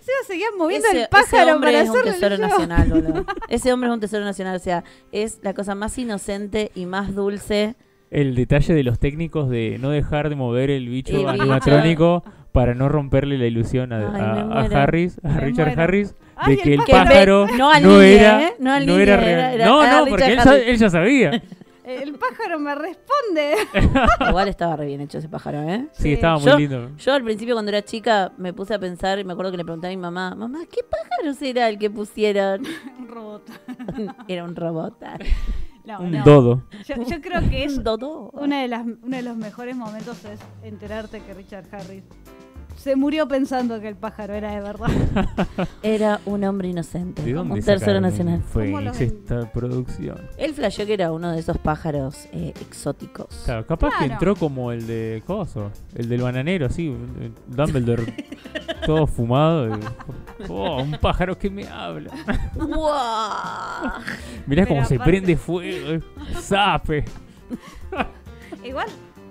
Sí, seguían moviendo ese, el pájaro ese hombre para es un tesoro nacional, boludo. Ese hombre es un tesoro nacional. O sea, es la cosa más inocente y más dulce. El detalle de los técnicos de no dejar de mover el bicho El bicho. animatrónico para no romperle la ilusión a, Ay, a-. Harris, a Me Richard muero. Harris, Ay, de que el el pájaro. no era, ¿eh? No no era era- real. era- no, era no, porque él, ya sabía. El pájaro me responde. Igual estaba re bien hecho ese pájaro, ¿eh? Sí, Sí. estaba muy Yo- lindo. Yo al principio cuando era chica me puse a pensar y me acuerdo que le pregunté a mi mamá, mamá, ¿qué pájaro será el que pusieron? Un robot. Era un robot. No, Un no. dodo. Yo, yo creo que es Un dodo. una de las, uno de los mejores momentos es enterarte que Richard Harris se murió pensando que el pájaro era de verdad. Era un hombre inocente. ¿De como dónde un tercero nacional. Fue esta producción. Él flasheó que era uno de esos pájaros eh, exóticos. Claro, capaz que entró como el de Coso, el del bananero, así, Dumbledore, todo fumado. y- oh, un pájaro que me habla. Mirá Pero cómo se prende fuego. Zape. Igual,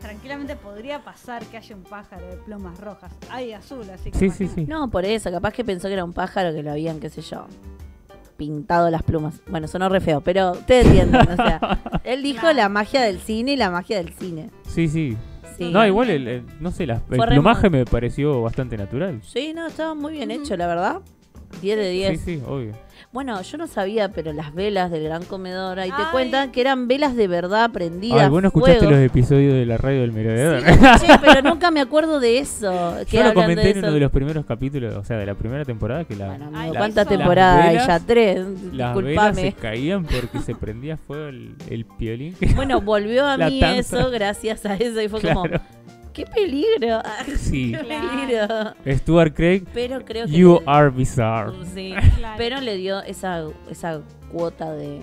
tranquilamente podría pasar que haya un pájaro de plumas rojas. Hay azul, así que. Sí, sí, imagínate. sí. No, por eso, capaz que pensó que era un pájaro que lo habían, qué sé yo, pintado las plumas. Bueno, sonó re feo, pero ustedes entienden, o sea, él dijo Claro. la magia del cine y la magia del cine. Sí, sí. Sí. No, igual, el, el- no sé, la- el Fue re plumaje me pareció bastante natural. Sí, no, estaba muy bien hecho, la verdad. 10 de 10. Sí, sí, obvio. Bueno, yo no sabía, pero las velas del gran comedor, ahí te cuentan que eran velas de verdad prendidas. Ay, vos no escuchaste fuego. los episodios de la radio del merodeador. Sí, pero nunca me acuerdo de eso. que Yo lo comenté de en uno de los primeros capítulos, o sea, de la primera temporada, que la, Bueno, amigo, Ay, ¿cuántas eso. temporadas hay? Ya tres. las velas se Disculpame. caían porque se prendía fuego el, el piolín. Bueno, volvió a La mí tanza. eso gracias a eso y fue como, Claro. ¡Qué peligro! Sí. ¡Qué peligro! Stuart Craig, Pero creo que... you le- are bizarre. Sí, Claro. pero le dio esa, esa cuota de,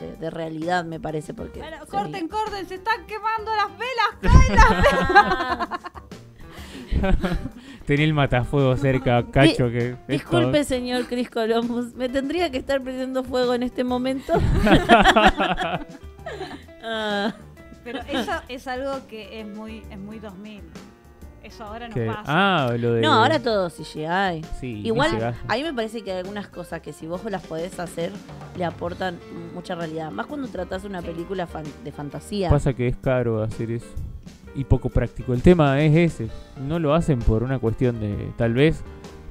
de, de realidad, me parece, porque... Bueno, se corten, corten, se están quemando las velas. Ah, Tenía el matafuego cerca, cacho que... disculpe, señor Chris Columbus, ¿me tendría que estar prendiendo fuego en este momento? Ah, Pero eso es algo que es muy, es muy 2000. Eso ahora no pasa. Ah, lo de... no, ahora todo CGI. Sí, Igual, a mí me parece que hay algunas cosas que si vos las podés hacer, le aportan mucha realidad. Más cuando tratás una película fan- de fantasía. Pasa que es caro hacer eso. y poco práctico. El tema es ese. No lo hacen por una cuestión de, tal vez,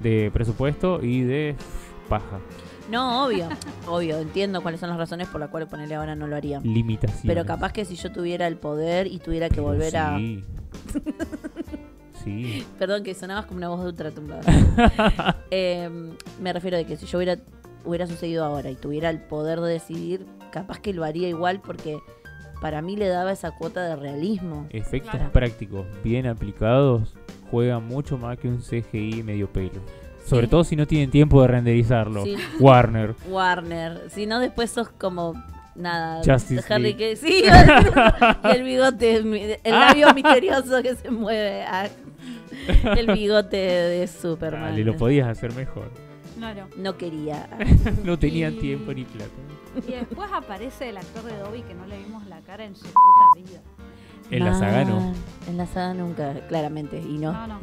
de presupuesto y de paja. No, obvio, obvio, entiendo cuáles son las razones por las cuales ponerle ahora no lo haría. Limitaciones. Pero capaz que si yo tuviera el poder y tuviera que Pero volver a... sí. sí. Perdón, que sonabas como una voz de ultratumba. eh, me refiero de que si yo hubiera, hubiera sucedido ahora y tuviera el poder de decidir, capaz que lo haría igual porque para mí le daba esa cuota de realismo. Efectos Claro. prácticos bien aplicados juegan mucho más que un CGI medio pelo. Sobre Sí. todo si no tienen tiempo de renderizarlo. Sí. Warner. Warner, si no después sos como nada. Justice Harry League. que sí, y el bigote, mi- el labio misterioso que se mueve. ah, El bigote de Superman. Dale, lo podías hacer mejor. Claro. No quería. No tenían Y- tiempo ni plata. Y después aparece el actor de Dobby que no le vimos la cara en su puta vida. En la saga no. En la saga nunca, claramente, y no. No, no.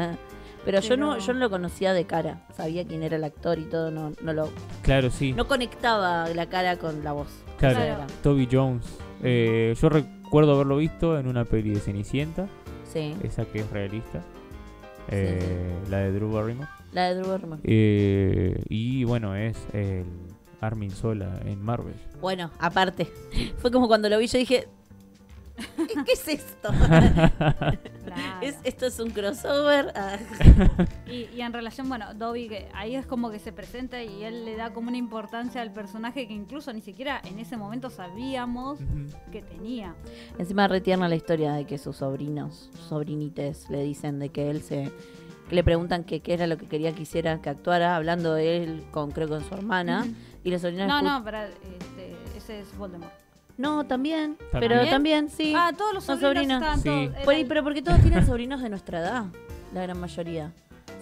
Pero yo no, yo no lo conocía de cara. Sabía quién era el actor y todo, no, no lo, Claro, sí. no conectaba la cara con la voz. Claro, Claro. Toby Jones. Eh, yo recuerdo haberlo visto en una peli de Cenicienta, Sí, esa que es realista. Sí, Eh, La de Drew Barrymore. la de Drew Barrymore. Eh, y bueno, es el Armin Sola en Marvel. Bueno, aparte, fue como cuando lo vi, yo dije, ¿qué, es esto? Claro. ¿Es, ¿Esto es un crossover? Ah, Y, y en relación, bueno, Dobby, que ahí es como que se presenta y él le da como una importancia al personaje que incluso ni siquiera en ese momento sabíamos que tenía. Encima retierna la historia de que sus sobrinos, sobrinites, le dicen de que él se... que le preguntan que qué era lo que quería que hiciera, que actuara, hablando de él con, creo, con su hermana. Y los sobrinos... No, no, pero este, ese es Voldemort. No, también, ¿También? pero también, sí. Ah, todos los Son sobrinos, sobrinos. estaban Sí. todos- pero porque todos tienen sobrinos de nuestra edad, la gran mayoría.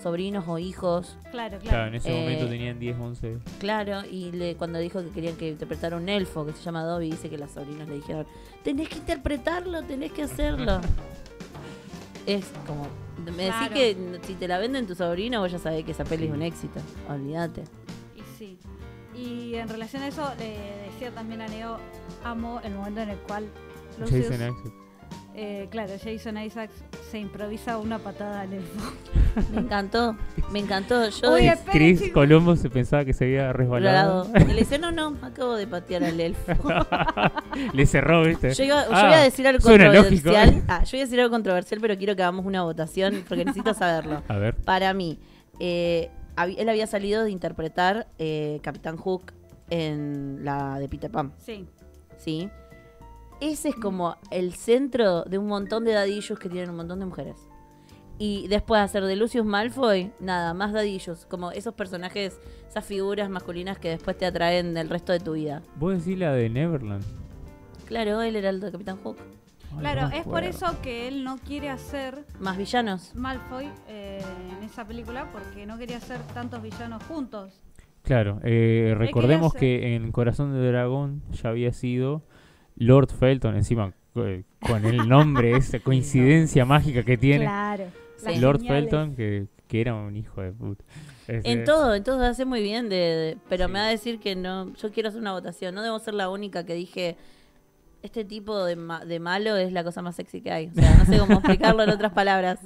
Sobrinos o hijos, Claro, claro. Claro, en ese Eh, momento tenían 10, 11. claro. Y le, cuando dijo que querían que interpretara un elfo que se llama Dobby, dice que las sobrinas le dijeron: Tenés que interpretarlo, tenés que hacerlo. es como. Me decís Claro. que si te la venden tu sobrino, vos ya sabés que esa peli es un éxito. Olvídate. Y sí. Y en relación a eso, le decía también a Neo, amo el momento en el cual Lucius, Jason Isaacs. eh, claro, Jason Isaacs se improvisa una patada al elfo. Me encantó, me encantó. Yo Oye, de- esperen, Chris. Colombo se pensaba que se había resbalado. Y le dice: No, no, acabo de patear al elfo. Le cerró, ¿viste? Yo iba, yo Ah, iba a decir algo suena controversial. lógico. Ah, yo iba a decir algo controversial, pero quiero que hagamos una votación porque necesito saberlo. A ver. Para mí, eh, él había salido de interpretar eh, Capitán Hook en la de Peter Pan, Sí. ¿sí? Ese es como el centro de un montón de dadillos que tienen un montón de mujeres. Y después de hacer de Lucius Malfoy, nada, más dadillos. Como esos personajes, esas figuras masculinas que después te atraen del resto de tu vida. Vos decís la de Neverland. Claro, él era el de Capitán Hook. Claro, es por eso que él no quiere hacer Más villanos. Malfoy eh, en esa película porque no quería hacer tantos villanos juntos. Claro, eh, recordemos que en Corazón de Dragón ya había sido Lord Felton, encima eh, con el nombre, esa coincidencia mágica que tiene. Claro. Sí. Lord señales. Felton, que, que era un hijo de puta. Este, En todo, en todo hace muy bien, de, de- pero me va a decir que no. Yo quiero hacer una votación. No debo ser la única que dije. Este tipo de, ma- de malo es la cosa más sexy que hay. O sea, no sé cómo explicarlo en otras palabras.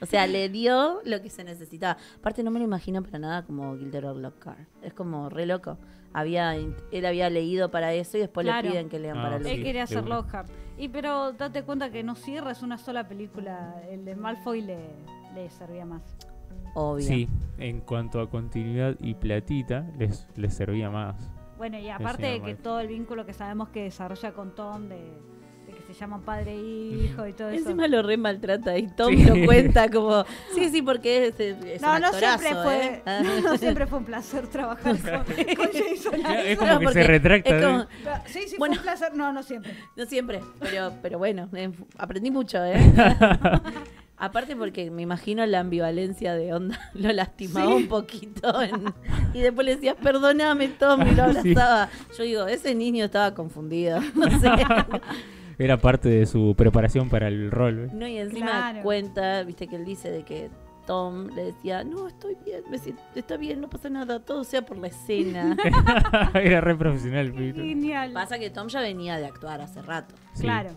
O sea, le dio lo que se necesitaba. Aparte, no me lo imagino para nada como Gilderoy Lockhart. Es como re loco. Había, él había leído para eso y después Claro. le piden que lean Ah, para sí. lo Él quería hacer. Lockhart. Y pero date cuenta que no cierra, es una sola película. El de Malfoy le, le servía más. Obvio. Sí, en cuanto a continuidad y platita, les, les servía más. Bueno, y aparte de que todo el vínculo que sabemos que desarrolla con Tom, de, que se llaman padre e hijo y todo eso. Encima lo re maltrata y Tom Sí. lo cuenta como. Sí, sí, porque es, es no, un no siempre fue, ¿eh? Ah. no siempre fue un placer trabajar con, con Jason Es como No, que se retracta. ¿eh? como- Sí, sí, Bueno. fue un placer. No, no siempre. No siempre, pero, pero bueno, eh, aprendí mucho, ¿eh? Aparte porque me imagino la ambivalencia de onda, lo lastimaba Sí. un poquito en- y después le decías, perdóname Tom, y lo sí. abrazaba. Yo digo, ese niño estaba confundido, no sé. Era parte de su preparación para el rol. ¿eh? No, y encima Claro. cuenta, viste que él dice de que Tom le decía, no, estoy bien, me siento- está bien, no pasa nada, todo sea por la escena. Era re profesional. Genial. Pasa que Tom ya venía de actuar hace rato. Sí. Claro.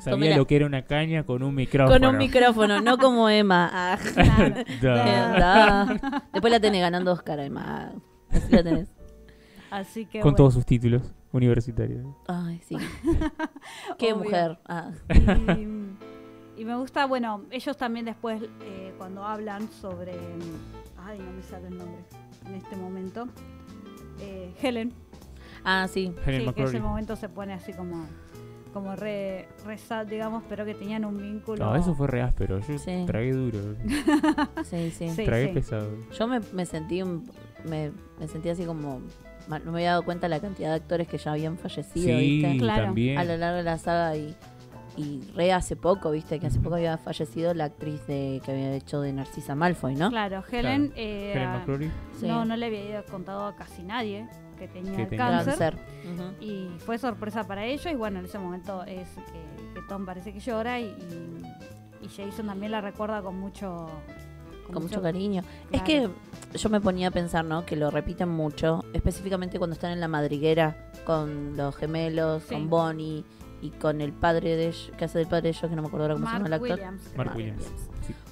Sabía Tomela. lo que era una caña con un micrófono. Con un micrófono, no como Emma. Ah. Da. Da. Después la tenés ganando Oscar, Emma. Así la tenés. Así que Con bueno. todos sus títulos universitarios. Ay, sí. Qué Obvio. mujer. Ah. Y, y me gusta, bueno, ellos también después eh, cuando hablan sobre, ay, no me sale el nombre en este momento, eh, Helen, Ah, sí. Helen sí, que ese momento se pone así como, como re, re sad, digamos, pero que tenían un vínculo. No, eso fue re áspero. Yo Sí. tragué duro. Sí, sí. Sí. tragué pesado. Yo me, me sentí un, me, me sentí así como no me había dado cuenta la cantidad de actores que ya habían fallecido, Sí, ¿viste? Claro. también. A lo largo de la saga y, y re hace poco, ¿viste? Que hace poco había fallecido la actriz de que había hecho de Narcisa Malfoy, ¿no? Claro, Helen, eh, Helen McCrory. Sí. no, no le había ido contado a casi nadie que tenía Que tenía cáncer. Y fue sorpresa para ellos y bueno, en ese momento es que, que Tom parece que llora y, y, y Jason también la recuerda con mucho... Con mucho cariño. Es que yo me ponía a pensar, ¿no? Que lo repiten mucho, específicamente cuando están en la madriguera con los gemelos, Sí. con Bonnie y con el padre de ellos, que hace del padre de ellos, que no me acuerdo ahora cómo se llama el actor. Williams. Mark Mark Williams. Williams.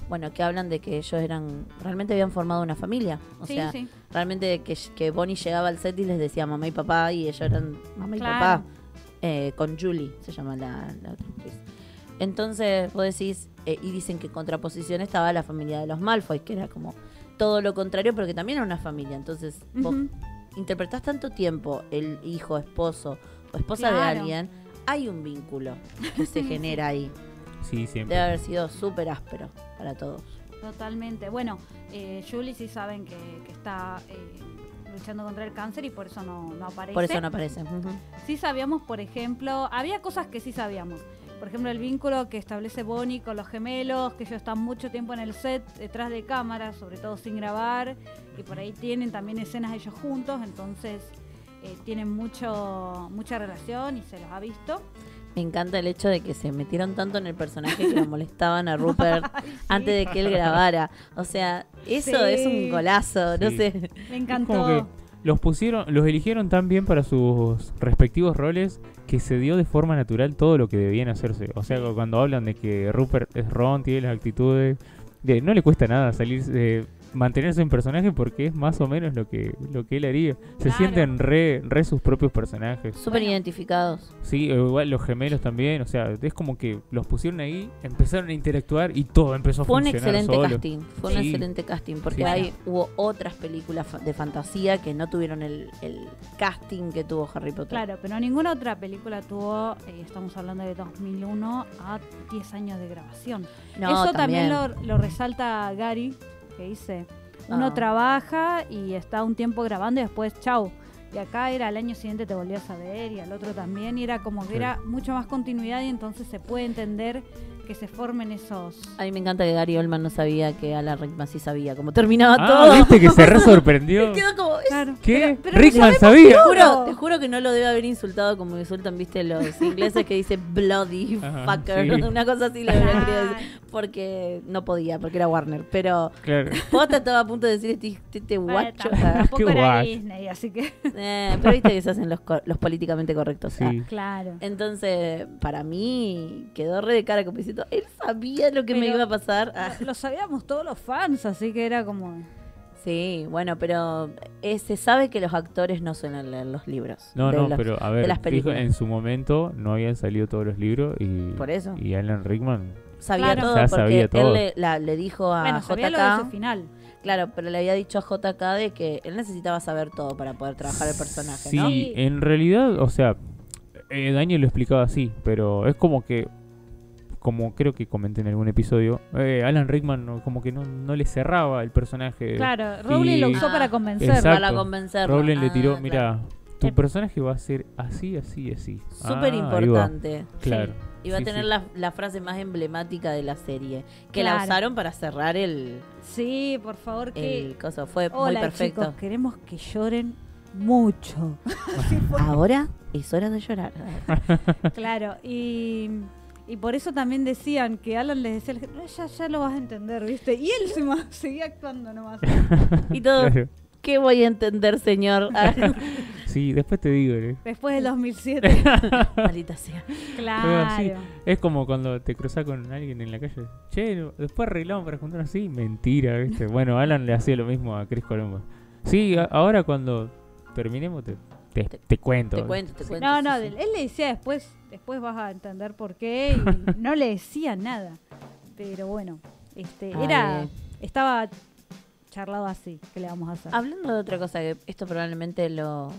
Bueno, que hablan de que ellos eran, realmente habían formado una familia. O sí, sea, sí, realmente que, que Bonnie llegaba al set y les decía mamá y papá y ellos eran mamá y papá. Eh, con Julie, se llama la, la otra actriz. Entonces, vos decís, eh, y dicen que en contraposición estaba la familia de los Malfoy, que era como todo lo contrario, pero que también era una familia. Entonces, vos interpretás tanto tiempo el hijo, esposo o esposa de alguien, hay un vínculo que se genera ahí. Sí, siempre. Debe haber sido súper áspero para todos. Totalmente. Bueno, eh, Julie sí saben que, que está eh, luchando contra el cáncer y por eso no, no aparece. Por eso no aparece. Ujú. Sí sabíamos, por ejemplo, había cosas que sí sabíamos. Por ejemplo, el vínculo que establece Bonnie con los gemelos, que ellos están mucho tiempo en el set, detrás de cámara, sobre todo sin grabar, y por ahí tienen también escenas ellos juntos, entonces eh, tienen mucho mucha relación y se los ha visto. Me encanta el hecho de que se metieron tanto en el personaje que lo molestaban a Rupert antes de que él grabara. O sea, eso Sí. es un golazo, no Sí. sé. Me encantó. que los pusieron, los eligieron tan bien para sus respectivos roles que se dio de forma natural todo lo que debían hacerse. O sea, cuando hablan de que Rupert es Ron, tiene las actitudes, de, no le cuesta nada salir, eh, mantenerse en personaje porque es más o menos lo que, lo que él haría. Se Claro. sienten re, re sus propios personajes. Súper Bueno. identificados. Sí, igual los gemelos también, o sea, es como que los pusieron ahí, empezaron a interactuar y todo empezó a Fue un funcionar excelente solo. casting. Fue un excelente casting. Porque Sí. hay, hubo otras películas de fantasía que no tuvieron el, el casting que tuvo Harry Potter. Claro, pero ninguna otra película tuvo, eh, estamos hablando de 2001, a 10 años de grabación. No, Eso también, lo, lo resalta Gary, que dice, uno Ah. trabaja y está un tiempo grabando y después, chau. Y acá era al año siguiente te volvías a ver y al otro también, y era como que Sí. era mucho más continuidad y entonces se puede entender que se formen esos... A mí me encanta que Gary Oldman no sabía que Alan Rickman sí sabía cómo terminaba Ah, todo. viste que se re sorprendió. Quedó como, Claro. ¿Qué? Pero- pero Rickman Te sabía. juro, te juro que no lo debe haber insultado como insultan, viste, los ingleses que dice bloody Ajá, fucker. sí. Una cosa así le debería querido decir. Porque no podía, porque era Warner. Pero Claro. Posta estaba a punto de decir este, este, este Bueno, guacho. tam- tampoco Qué era guacho. Disney, así que... Eh, pero viste que se hacen los, políticamente correctos. Sí. ah. Claro. Entonces, para mí, quedó re de cara como diciendo, él sabía lo que me iba a pasar. Ah, Lo sabíamos todos los fans, así que era como... sí, bueno, pero eh, se sabe que los actores no suelen leer los libros. No, de no, los- pero a ver, las en su momento no habían salido todos los libros y, Por eso. y Alan Rickman Sabía Claro. todo Ya porque sabía todo. él le, la- le dijo a bueno, sabía lo de JK. ese final. Claro, pero le había dicho a JK de que él necesitaba saber todo para poder trabajar el personaje, Sí, ¿no? Sí. en realidad, o sea, eh, Daniel lo explicaba así, pero es como que, como creo que comenté en algún episodio, eh, Alan Rickman no- como que no, no le cerraba el personaje. Claro, Rowling lo usó Ah, para convencerlo. exacto. Para convencerlo. Rowling le Ah, tiró, claro. mira, tu personaje va a ser así, así, así. Súper Ah, importante. Claro. Y va Sí, a tener sí. La, la frase más emblemática de la serie. Que la usaron para cerrar el, Sí, por favor, que... el coso. Fue muy Hola perfecto. chicos, queremos que lloren mucho. Ahora es hora de llorar. claro, y, y por eso también decían que Alan les decía, "No, ya, ya lo vas a entender, ¿viste? Y él se seguía actuando nomás. Y todo, Claro. ¿qué voy a entender, señor? Sí, después te digo. ¿eh? Después del 2007. Maldita sea. claro. sí. Es como cuando te cruzas con alguien en la calle. Che, después arreglamos para juntarnos así. Mentira, ¿viste? bueno, Alan le hacía lo mismo a Chris Colombo. Sí, ahora cuando terminemos te, te, Te- te cuento. Te cuento, te cuento. No, no, sí. él le decía después, después vas a entender por qué y no le decía nada. Pero bueno, este, Ay, era, estaba charlado así, ¿qué le vamos a hacer? Hablando de otra cosa, que esto probablemente lo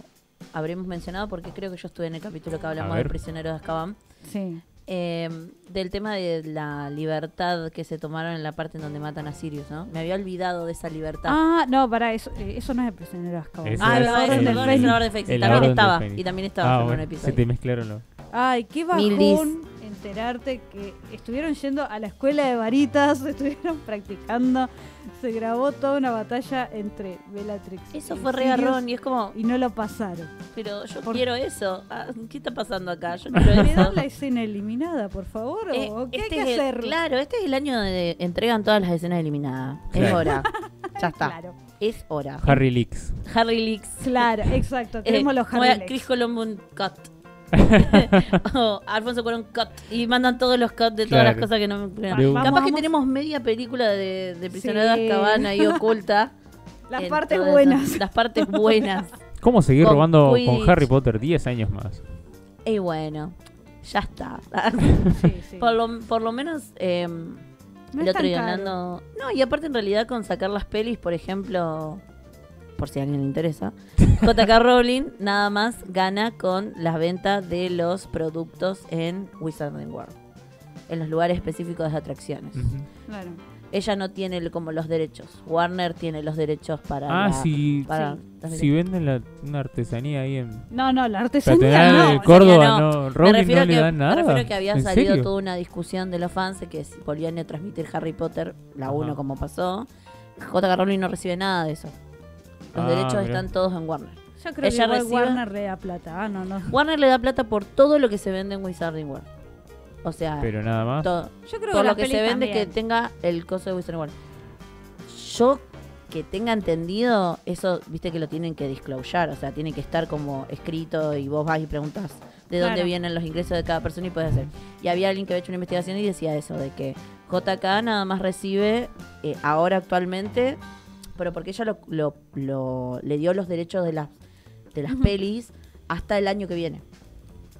habremos mencionado porque creo que yo estuve en el capítulo que hablamos ver. del prisionero de Azkaban. Sí. Eh, del tema de la libertad que se tomaron en la parte en donde matan a Sirius, ¿no? Me había olvidado de esa libertad. Ah, no, para eso, eh, eso no es el prisionero de Azkaban. Ah, es no, el- es Orden el del Orden Fénix. de la Orden del Fénix. El También Orden del estaba. Fénix. Y también estaba Ah, en un bueno, episodio. se te mezclaron los. Ay, qué Mil dis. bajón enterarte que estuvieron yendo a la escuela de varitas, estuvieron practicando, se grabó toda una batalla entre Bellatrix Eso y fue re Sirius garrón y es como, y no lo pasaron. pero yo Por- quiero eso. Ah, ¿Qué está pasando acá? Yo quiero ¿Le eso. dan la escena eliminada, por favor? Eh, ¿O qué este hay que es el- hacer? claro, este es el año de entregan todas las escenas eliminadas. Es hora. Ya está. Claro, Es hora. Harry Leaks. Harry Leaks. claro, exacto. Eh, Queremos los Harry Chris Leaks. Colombo un cut. o Alfonso Cuarón cut. Y mandan todos los cuts de todas Claro. las cosas que no. Vamos, un- Capaz que vamos. tenemos media película de, de Prisionero Sí. de Azkaban ahí oculta. Las en partes todas buenas. esas- las partes buenas. ¿Cómo seguir Con robando Quidditch. con Harry Potter 10 años más? Y bueno, ya está. Sí, sí. por, lo, por lo menos eh, No el es otro tan día caro. hablando. No, y aparte en realidad con sacar las pelis, por ejemplo, por si a alguien le interesa, JK Rowling nada más gana con las ventas de los productos en Wizarding World. En los lugares específicos de atracciones. Claro. Ella no tiene el- como los derechos. Warner tiene los derechos para. Ah, la- si, para Sí. si venden la- una artesanía ahí en No, no, la artesanía no. de Córdoba, no. no, Me Rowling refiero, no le que, dan nada. me refiero que había ¿En salido serio? toda una discusión de los fans de que si volvían a transmitir Harry Potter, la Ajá. 1 como pasó. J.K. Rowling no recibe nada de eso. Los Ah, derechos mirá. están todos en Warner. Yo creo Ella que recibe- Warner le da plata. Ah, no, no. Warner le da plata por todo lo que se vende en Wizarding World. O sea, Pero nada más. todo. Yo creo Por que lo que se vende que tenga el coso de Wizarding World. Yo que tenga entendido, eso, viste que lo tienen que disclosure, o sea, tiene que estar como escrito y vos vas y preguntas de dónde Claro. vienen los ingresos de cada persona y puedes hacer. Y había alguien que había hecho una investigación y decía eso, de que JK nada más recibe eh, ahora actualmente, pero porque ella lo, lo- lo- le dio los derechos de las, de las pelis hasta el año que viene.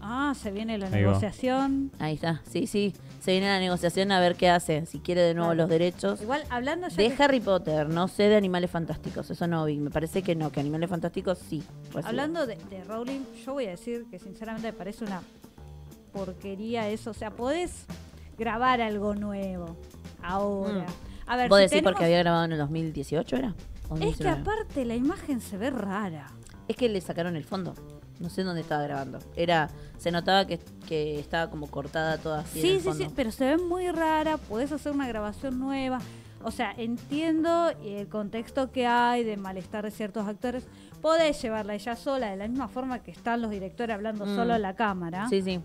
Ah, se viene la Ahí va. negociación. Ahí está, sí, sí. Se viene la negociación a ver qué hace, si quiere de nuevo Claro. los derechos. Igual hablando ya De que- Harry Potter, no sé de Animales Fantásticos, eso no vi. Me parece que no, que Animales Fantásticos sí. recibe. Hablando de, de Rowling, yo voy a decir que sinceramente me parece una porquería eso. O sea, podés grabar algo nuevo ahora. A ver, ¿Vos si decís tenemos- porque había grabado en el 2018 era? ¿O Es que 2019? aparte la imagen se ve rara. Es que le sacaron el fondo. No sé dónde estaba grabando. Era, se notaba que, que estaba como cortada toda así. Sí, sí, sí, pero se ve muy rara. Podés hacer una grabación nueva. O sea, entiendo el contexto que hay de malestar de ciertos actores. Podés llevarla ella sola, de la misma forma que están los directores hablando Mm. solo a la cámara. Sí, sí.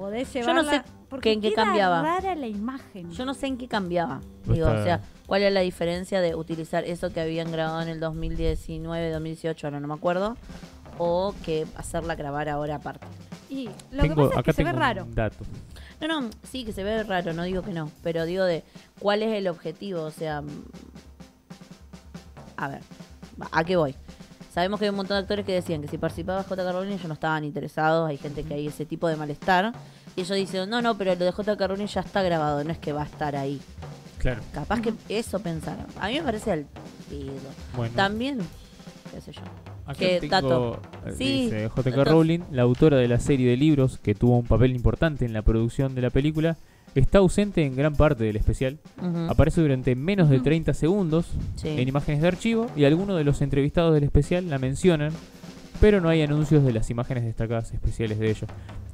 Podés Yo no llevarla. sé porque en qué queda cambiaba. rara la imagen. Yo no sé en qué cambiaba. Digo, está- o sea, cuál era la diferencia de utilizar eso que habían grabado en el 2019, 2018, ahora no me acuerdo, o que hacerla grabar ahora aparte. Y lo Tengo, que pasa es acá que se ve tengo raro. un dato. No, no, sí que se ve raro, no digo que no, pero digo de cuál es el objetivo, o sea, mm, a ver, va, ¿a qué voy? Sabemos que hay un montón de actores que decían que si participaba J.K. Rowling ellos no estaban interesados, hay gente que hay ese tipo de malestar, y ellos dicen, no, no, pero lo de J.K. Rowling ya está grabado, no es que va a estar ahí. Claro. Capaz que eso pensaron. A mí me parece al pedo. Bueno, También, qué sé yo. que dato. eh, Sí, dice J.K. Rowling, la autora de la serie de libros que tuvo un papel importante en la producción de la película, está ausente en gran parte del especial. Aparece durante menos de Ujú. 30 segundos sí. en imágenes de archivo y algunos de los entrevistados del especial la mencionan, pero no hay anuncios de las imágenes destacadas especiales de ellos.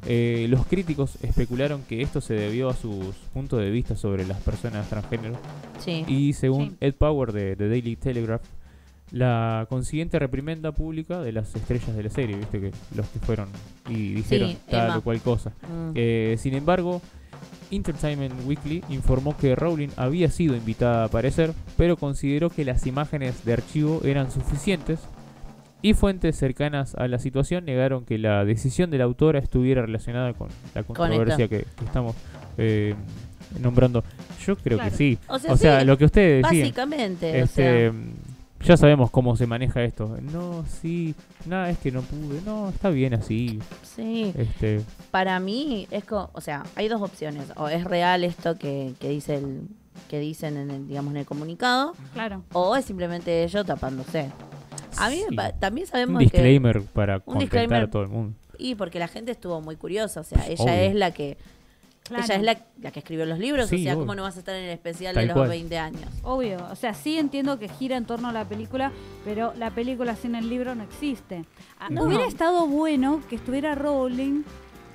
Eh, los críticos especularon que esto se debió a sus puntos de vista sobre las personas transgénero Sí. y según Sí. Ed Power de The Daily Telegraph, la consiguiente reprimenda pública de las estrellas de la serie, viste que los que fueron y dijeron Sí, tal Emma. o cual cosa. Mm. Eh, sin embargo, Entertainment Weekly informó que Rowling había sido invitada a aparecer, pero consideró que las imágenes de archivo eran suficientes y fuentes cercanas a la situación negaron que la decisión de la autora estuviera relacionada con la controversia que, que estamos eh, nombrando. Yo creo Claro. que sí. O sea, O sea, sí, lo que ustedes decían. Básicamente, o Este, sea, ya sabemos cómo se maneja esto. No, sí, nada, es que no pude. No, está bien así. sí. Este, Para mí es como, o sea, hay dos opciones. O es real esto que, que dice el, que dicen en el, digamos, en el comunicado, Claro. o es simplemente ellos tapándose. A mí me sí. también un sabemos que disclaimer para contentar disclaimer. a todo el mundo. y porque la gente estuvo muy curiosa, o sea, ella Obvio. es la que Claro. ella es la, la que escribió los libros, Sí, o sea, obvio. ¿cómo no vas a estar en el especial Tal de los cual. 20 años? Obvio, o sea, sí entiendo que gira en torno a la película, pero la película sin el libro no existe. Ah, No. Hubiera estado bueno que estuviera Rowling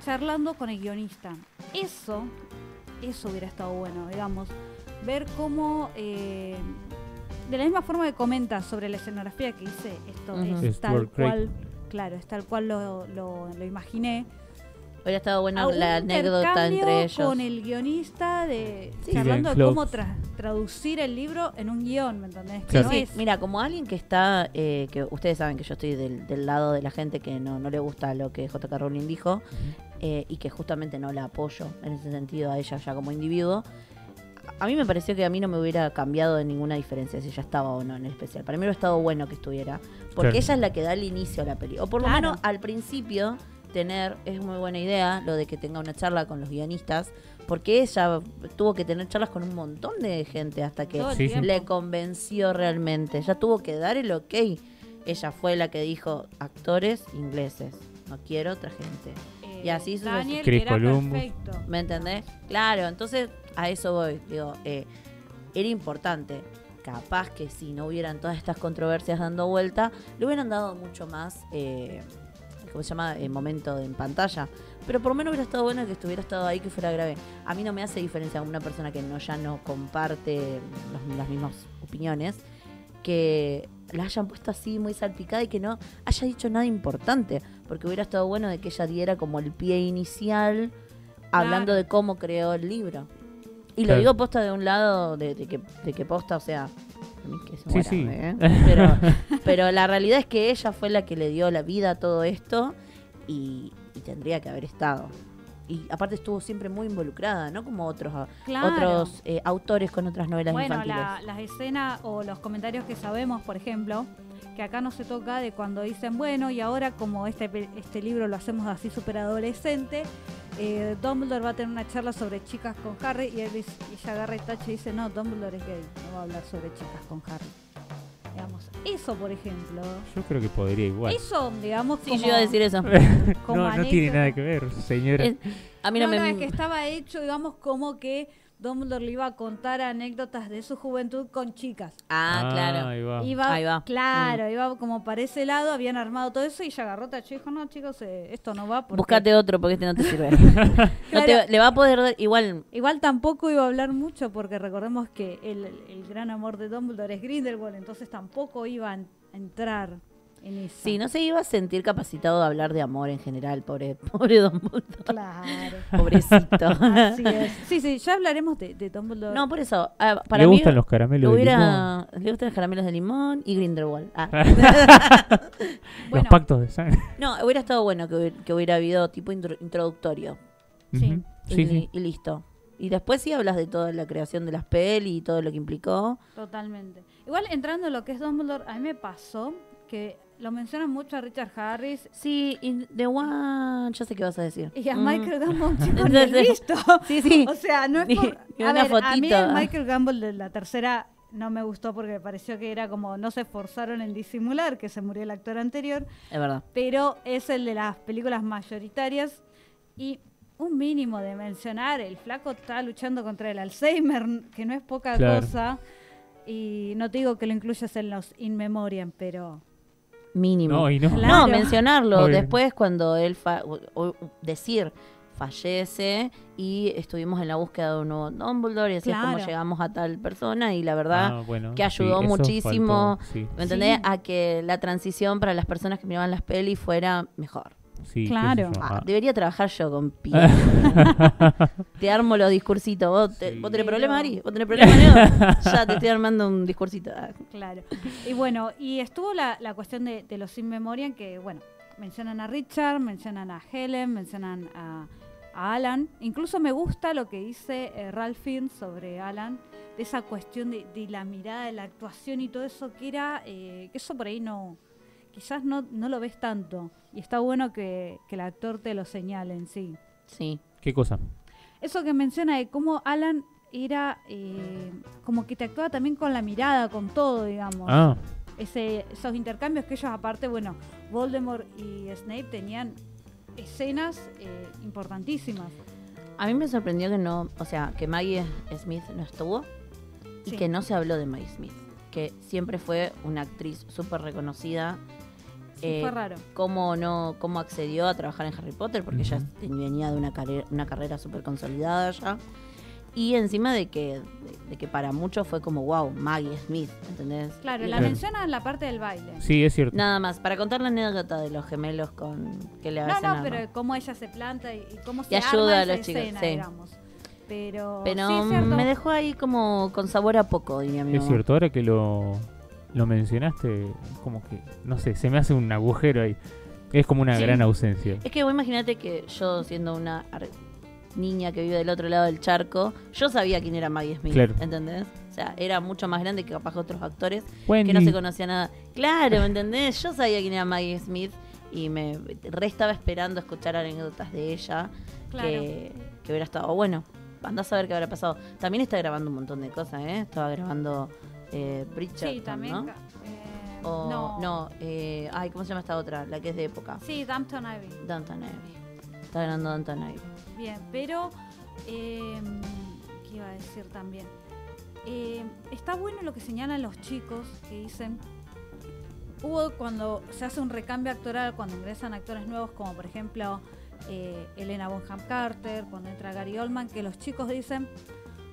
charlando con el guionista. Eso, eso hubiera estado bueno, digamos. Ver cómo, eh, de la misma forma que comenta sobre la escenografía que dice, esto es Es tal cual, claro, es tal cual lo, lo, lo imaginé. Hubiera estado bueno la anécdota entre ellos. con el guionista de Sí. charlando de cómo tra- traducir el libro en un guion, ¿me entendés? Que Claro. no Sí, es- mira, como alguien que está, eh, que ustedes saben que yo estoy del, del lado de la gente que no, no le gusta lo que JK Rowling dijo eh, y que justamente no la apoyo en ese sentido a ella ya como individuo. A mí me pareció que a mí no me hubiera cambiado de ninguna diferencia si ella estaba o no en el especial. Para mí hubiera estado bueno que estuviera, porque Claro. ella es la que da el inicio a la peli. O por lo Claro. menos al principio tener, es muy buena idea lo de que tenga una charla con los guionistas, porque ella tuvo que tener charlas con un montón de gente hasta que Sí, le convenció realmente. Ella tuvo que dar el ok. Ella fue la que dijo actores ingleses. No quiero otra gente. Eh, Y así sucesivamente. Daniel Chris era Columbus. perfecto. ¿Me entendés? Claro, entonces a eso voy. Digo, eh, era importante. Capaz que si no hubieran todas estas controversias dando vuelta, le hubieran dado mucho más, eh, ¿cómo se llama? Eh, momento en pantalla. Pero por lo menos hubiera estado bueno que estuviera estado ahí, que fuera grave. A mí no me hace diferencia una persona que no ya no comparte los- las mismas opiniones, que la hayan puesto así muy salpicada y que no haya dicho nada importante. Porque hubiera estado bueno de que ella diera como el pie inicial hablando Claro. de cómo creó el libro. Y Claro. lo digo posta de un lado, de, de que, de que posta, o sea, a mí que se Sí, muera, sí. ¿eh? pero, pero la realidad es que ella fue la que le dio la vida a todo esto y, y tendría que haber estado. Y aparte estuvo siempre muy involucrada, ¿no? Como otros, Claro. otros eh, autores con otras novelas Bueno, infantiles. la- las escenas o los comentarios que sabemos, por ejemplo, que acá no se toca de cuando dicen, bueno, y ahora como este, este libro lo hacemos así súper adolescente, eh, Dumbledore va a tener una charla sobre chicas con Harry y, él y ella agarra el tacho y dice, no, Dumbledore es gay, no va a hablar sobre chicas con Harry. Digamos, eso, por ejemplo, Yo creo que podría igual. eso, digamos, Sí, como, yo iba a decir eso. como no, no tiene nada que ver, señora. Es- a mí no, no, me... no, es que estaba hecho, digamos, como que Dumbledore le iba a contar anécdotas de su juventud con chicas. Ah, claro. Ahí va. Iba, Ahí va. Mm. Claro, iba como para ese lado, habían armado todo eso y ella agarró tacho y dijo, no chicos, eh, esto no va porque... Buscate otro porque este no te sirve. No te- le va a poder dar, igual, Igual tampoco iba a hablar mucho porque recordemos que el, el gran amor de Dumbledore es Grindelwald, entonces tampoco iba a entrar en eso. sí, no se iba a sentir capacitado de hablar de amor en general, pobre, pobre Don Dumbledore. Claro. Pobrecito. Así es. Sí, sí, ya hablaremos de, de Dumbledore. No, por eso. ah, para Le mí gustan los caramelos de hubiera, Le gustan los caramelos de limón y Grindelwald. Ah. Bueno. Los pactos de sangre. No, hubiera estado bueno que hubiera, que hubiera habido tipo intro- introductorio. Sí. Ujú. y, Sí, sí. y listo. Y después sí hablas de toda la creación de las pelis y todo lo que implicó. Totalmente. Igual entrando en lo que es Dumbledore, a mí me pasó que lo mencionan mucho a Richard Harris Sí, y The One, ya sé qué vas a decir. y a Mm. Michael Gambon, chicos, ni el visto. Sí, sí. O sea, no es por... ni A, una ver, a mí el Michael Gamble de la tercera no me gustó porque me pareció que era como no se esforzaron en disimular que se murió el actor anterior, Es verdad. pero es el de las películas mayoritarias y un mínimo de mencionar, el flaco está luchando contra el Alzheimer, que no es poca Claro. cosa, y no te digo que lo incluyas en los In Memoriam, pero Mínimo. No, y no. Claro. No, mencionarlo. Obvio. Después, cuando él. fa- o- o- decir fallece y estuvimos en la búsqueda de un nuevo Dumbledore y así es como llegamos a tal persona y la verdad Ah, bueno, que ayudó sí, muchísimo. faltó, sí. ¿me entendés? Sí. A que la transición para las personas que miraban las pelis fuera mejor. Sí, Claro. yo, Ah, ah. debería trabajar yo con Pi. te armo los discursitos. ¿Vos, te- Sí. ¿vos tenés problemas, Ari? ¿Vos tenés problemas, Leo? Ya te estoy armando un discursito. Ah, Claro. Y bueno, y estuvo la, la cuestión de, de los sin memoria que, bueno, mencionan a Richard, mencionan a Helen, mencionan a, a Alan. Incluso me gusta lo que dice eh, Ralph Fiennes sobre Alan, de esa cuestión de, de la mirada, de la actuación y todo eso, que era, eh, que eso por ahí no, quizás no, no lo ves tanto. Y está bueno que, que el actor te lo señale en sí. Sí. ¿Qué cosa? Eso que menciona de cómo Alan era eh, como que te actuaba también con la mirada, con todo, digamos. Ah, Ese, esos intercambios que ellos aparte, bueno, Voldemort y Snape tenían escenas eh, importantísimas. A mí me sorprendió que no, o sea, que Maggie Smith no estuvo y Sí. que no se habló de Maggie Smith, que siempre fue una actriz súper reconocida. Sí, Eh, fue raro. Cómo no, cómo accedió a trabajar en Harry Potter, porque ella venía de una carrera, una carrera súper consolidada ya. Y encima de que, de, de que para muchos fue como, wow, Maggie Smith, ¿entendés? Claro, la Claro. menciona en la parte del baile. sí, es cierto. Nada más, para contar la anécdota de los gemelos con que le No, hacen no, a- pero cómo ella se planta y, y cómo se Y ayuda arma a esa los chicos, escena, sí. digamos. Pero, Pero sí, es cierto. me dejó ahí como con sabor a poco, diría mi Es mamá. cierto, ahora que lo, lo mencionaste, como que, no sé, se me hace un agujero ahí. Es como una Sí. gran ausencia. Es que vos imagínate que yo, siendo una niña que vive del otro lado del charco, yo sabía quién era Maggie Smith, Claro. ¿entendés? O sea, era mucho más grande que capaz otros actores Wendy, que no se conocía nada. Claro, ¿me entendés? Yo sabía quién era Maggie Smith y me re estaba esperando escuchar anécdotas de ella Claro. que, que hubiera estado bueno. Andás a ver qué habrá pasado. También está grabando un montón de cosas, ¿eh? Estaba grabando eh, Bridgerton, Sí, también. eh, O, no. no, eh, ay, ¿cómo se llama esta otra? La que es de época. Sí, Downton Abbey. Downton Abbey. Está grabando Downton Abbey. Bien, pero. Eh, ¿Qué iba a decir también? Eh, está bueno lo que señalan los chicos que dicen. Hubo cuando se hace un recambio actoral, cuando ingresan actores nuevos, como por ejemplo eh, Elena Bonham Carter, cuando entra Gary Oldman, que los chicos dicen.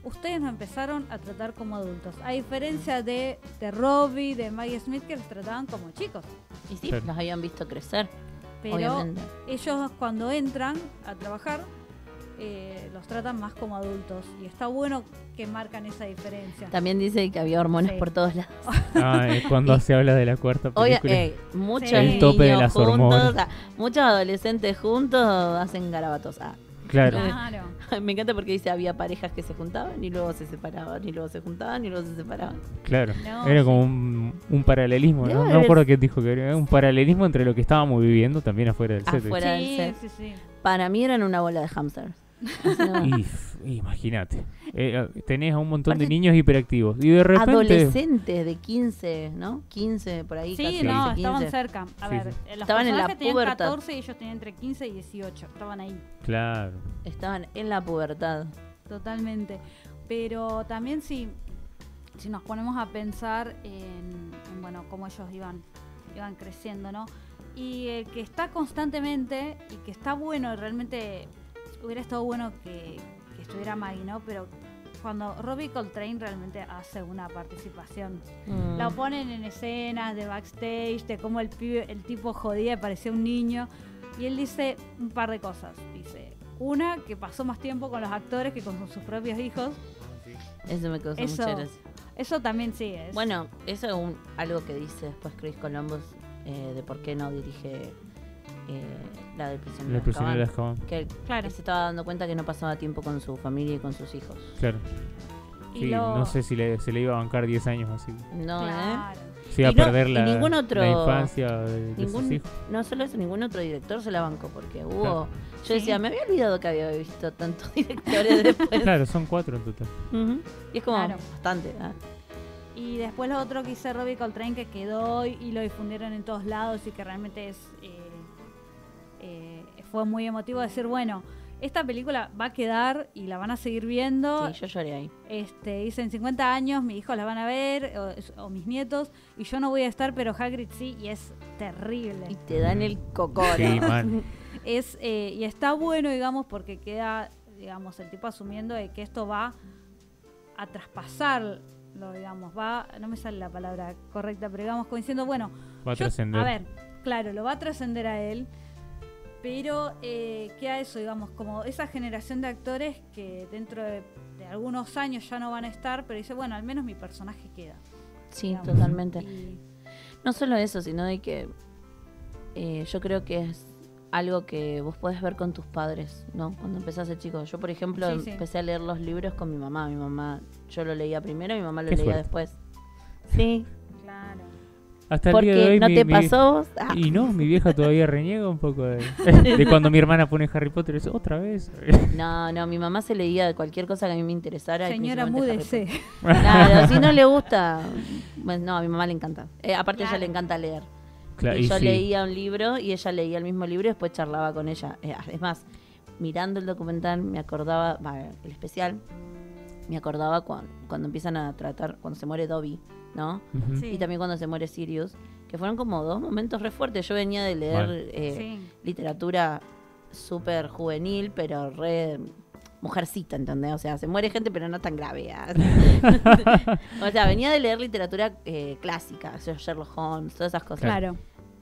Ustedes nos empezaron a tratar como adultos, a diferencia de, de Robbie, de Maggie Smith, que los trataban como chicos. Y sí, los habían visto crecer, Pero obviamente. ellos cuando entran a trabajar eh, los tratan más como adultos y está bueno que marcan esa diferencia. También dice que había hormonas Sí. por todos lados. Ah, es cuando se habla de la cuarta Oye, película. eh, muchos Sí. El tope de las juntos, hormonas. o sea, muchos adolescentes juntos hacen garabatos. Ah, claro. Claro. me encanta porque dice había parejas que se juntaban y luego se separaban, y luego se juntaban y luego se separaban. Claro, No, era sí. como un, un paralelismo, Debe ¿no? No acuerdo qué dijo que era un paralelismo entre lo que estábamos viviendo también afuera del set. Afuera. del Sí, set. sí, sí. Para mí eran una bola de hamsters. Imagínate, eh, eh, tenés a un montón de niños hiperactivos y de repente... Adolescentes de 15, ¿no? 15 por ahí. Sí, casi no, 15. estaban cerca. A Sí, ver, sí. los Estaban en la personajes tenían pubertad. 14 y ellos tenían entre 15 y 18. Estaban ahí, Claro, Estaban en la pubertad. totalmente. Pero también si, si nos ponemos a pensar en, en, bueno, cómo ellos iban, iban creciendo, ¿no? Y eh, que está constantemente y que está bueno, y realmente hubiera estado bueno que, que estuviera Maggie, ¿no? Pero cuando Robbie Coltrane realmente hace una participación Mm. La ponen en escenas de backstage, de cómo el, pibe, el tipo jodía y parecía un niño. Y él dice un par de cosas. Dice, una, que pasó más tiempo con los actores que con sus propios hijos. Eso me causó Eso- mucha gracia. Eso también sí es. Bueno, eso es un- algo que dice después Chris Columbus eh, de por qué no dirige eh, la del prisionero la de Azkaban. Que, Claro. que se estaba dando cuenta que no pasaba tiempo con su familia y con sus hijos. claro. Y Sí, lo- no sé si le, se le iba a bancar 10 años así. No, ¿eh? Claro. Se iba Y a perder la, ningún otro- la infancia de, de Ningún, sus hijos. no solo eso, ningún otro director se la bancó porque hubo... Claro. Yo Sí. decía, me había olvidado que había visto tantos directores después. Claro, son cuatro en total. Y es como Claro. bastante. ¿ah? Y después lo otro que hice Robbie Coltrane que quedó y, lo difundieron en todos lados y que realmente es eh, eh, fue muy emotivo decir, bueno, esta película va a quedar y la van a seguir viendo. Sí, yo lloré ahí. Este, dice en 50 años mis hijos la van a ver o, o mis nietos y yo no voy a estar, pero Hagrid sí y es Y terrible. te dan el cocoro. Sí, man. Es eh, y está bueno, digamos, porque queda, digamos, el tipo asumiendo de que esto va a traspasar lo digamos, va, no me sale la palabra correcta, pero digamos como diciendo, bueno, Va a yo- trascender. A ver, claro, lo va a trascender a él. Pero eh, queda eso, digamos, como esa generación de actores que dentro de, de algunos años ya no van a estar, pero dice, bueno, al menos mi personaje queda. Sí, digamos. totalmente. Y- No solo eso, sino de que eh, yo creo que es algo que vos podés ver con tus padres, ¿no? Cuando empezás de chico. Yo, por ejemplo, Sí, sí. empecé a leer los libros con mi mamá. Mi mamá, yo lo leía primero, mi mamá lo Qué leía suerte. después. Sí. Hasta el día de porque hoy no mi- te mi- pasó. Ah, Y no, mi vieja todavía reniega un poco de, de cuando mi hermana pone Harry Potter. y dice, otra vez. No, no, mi mamá se leía de cualquier cosa que a mí me interesara. Señora, múdese. Claro, si no le gusta. Bueno, no, a mi mamá le encanta. Eh, aparte, a ella Claro. le encanta leer. Claro, y y yo sí. leía un libro y ella leía el mismo libro y después charlaba con ella. Eh, es más, mirando el documental me acordaba, el especial, me acordaba cuan- cuando empiezan a tratar, cuando se muere Dobby, ¿no? Sí. Y también cuando se muere Sirius, que fueron como dos momentos re fuertes. Yo venía de leer eh, Sí. literatura súper juvenil, pero re mujercita, ¿entendés? O sea, se muere gente, pero no tan grave. ah. o sea, venía de leer literatura eh, clásica, o sea, Sherlock Holmes, todas esas cosas. Claro.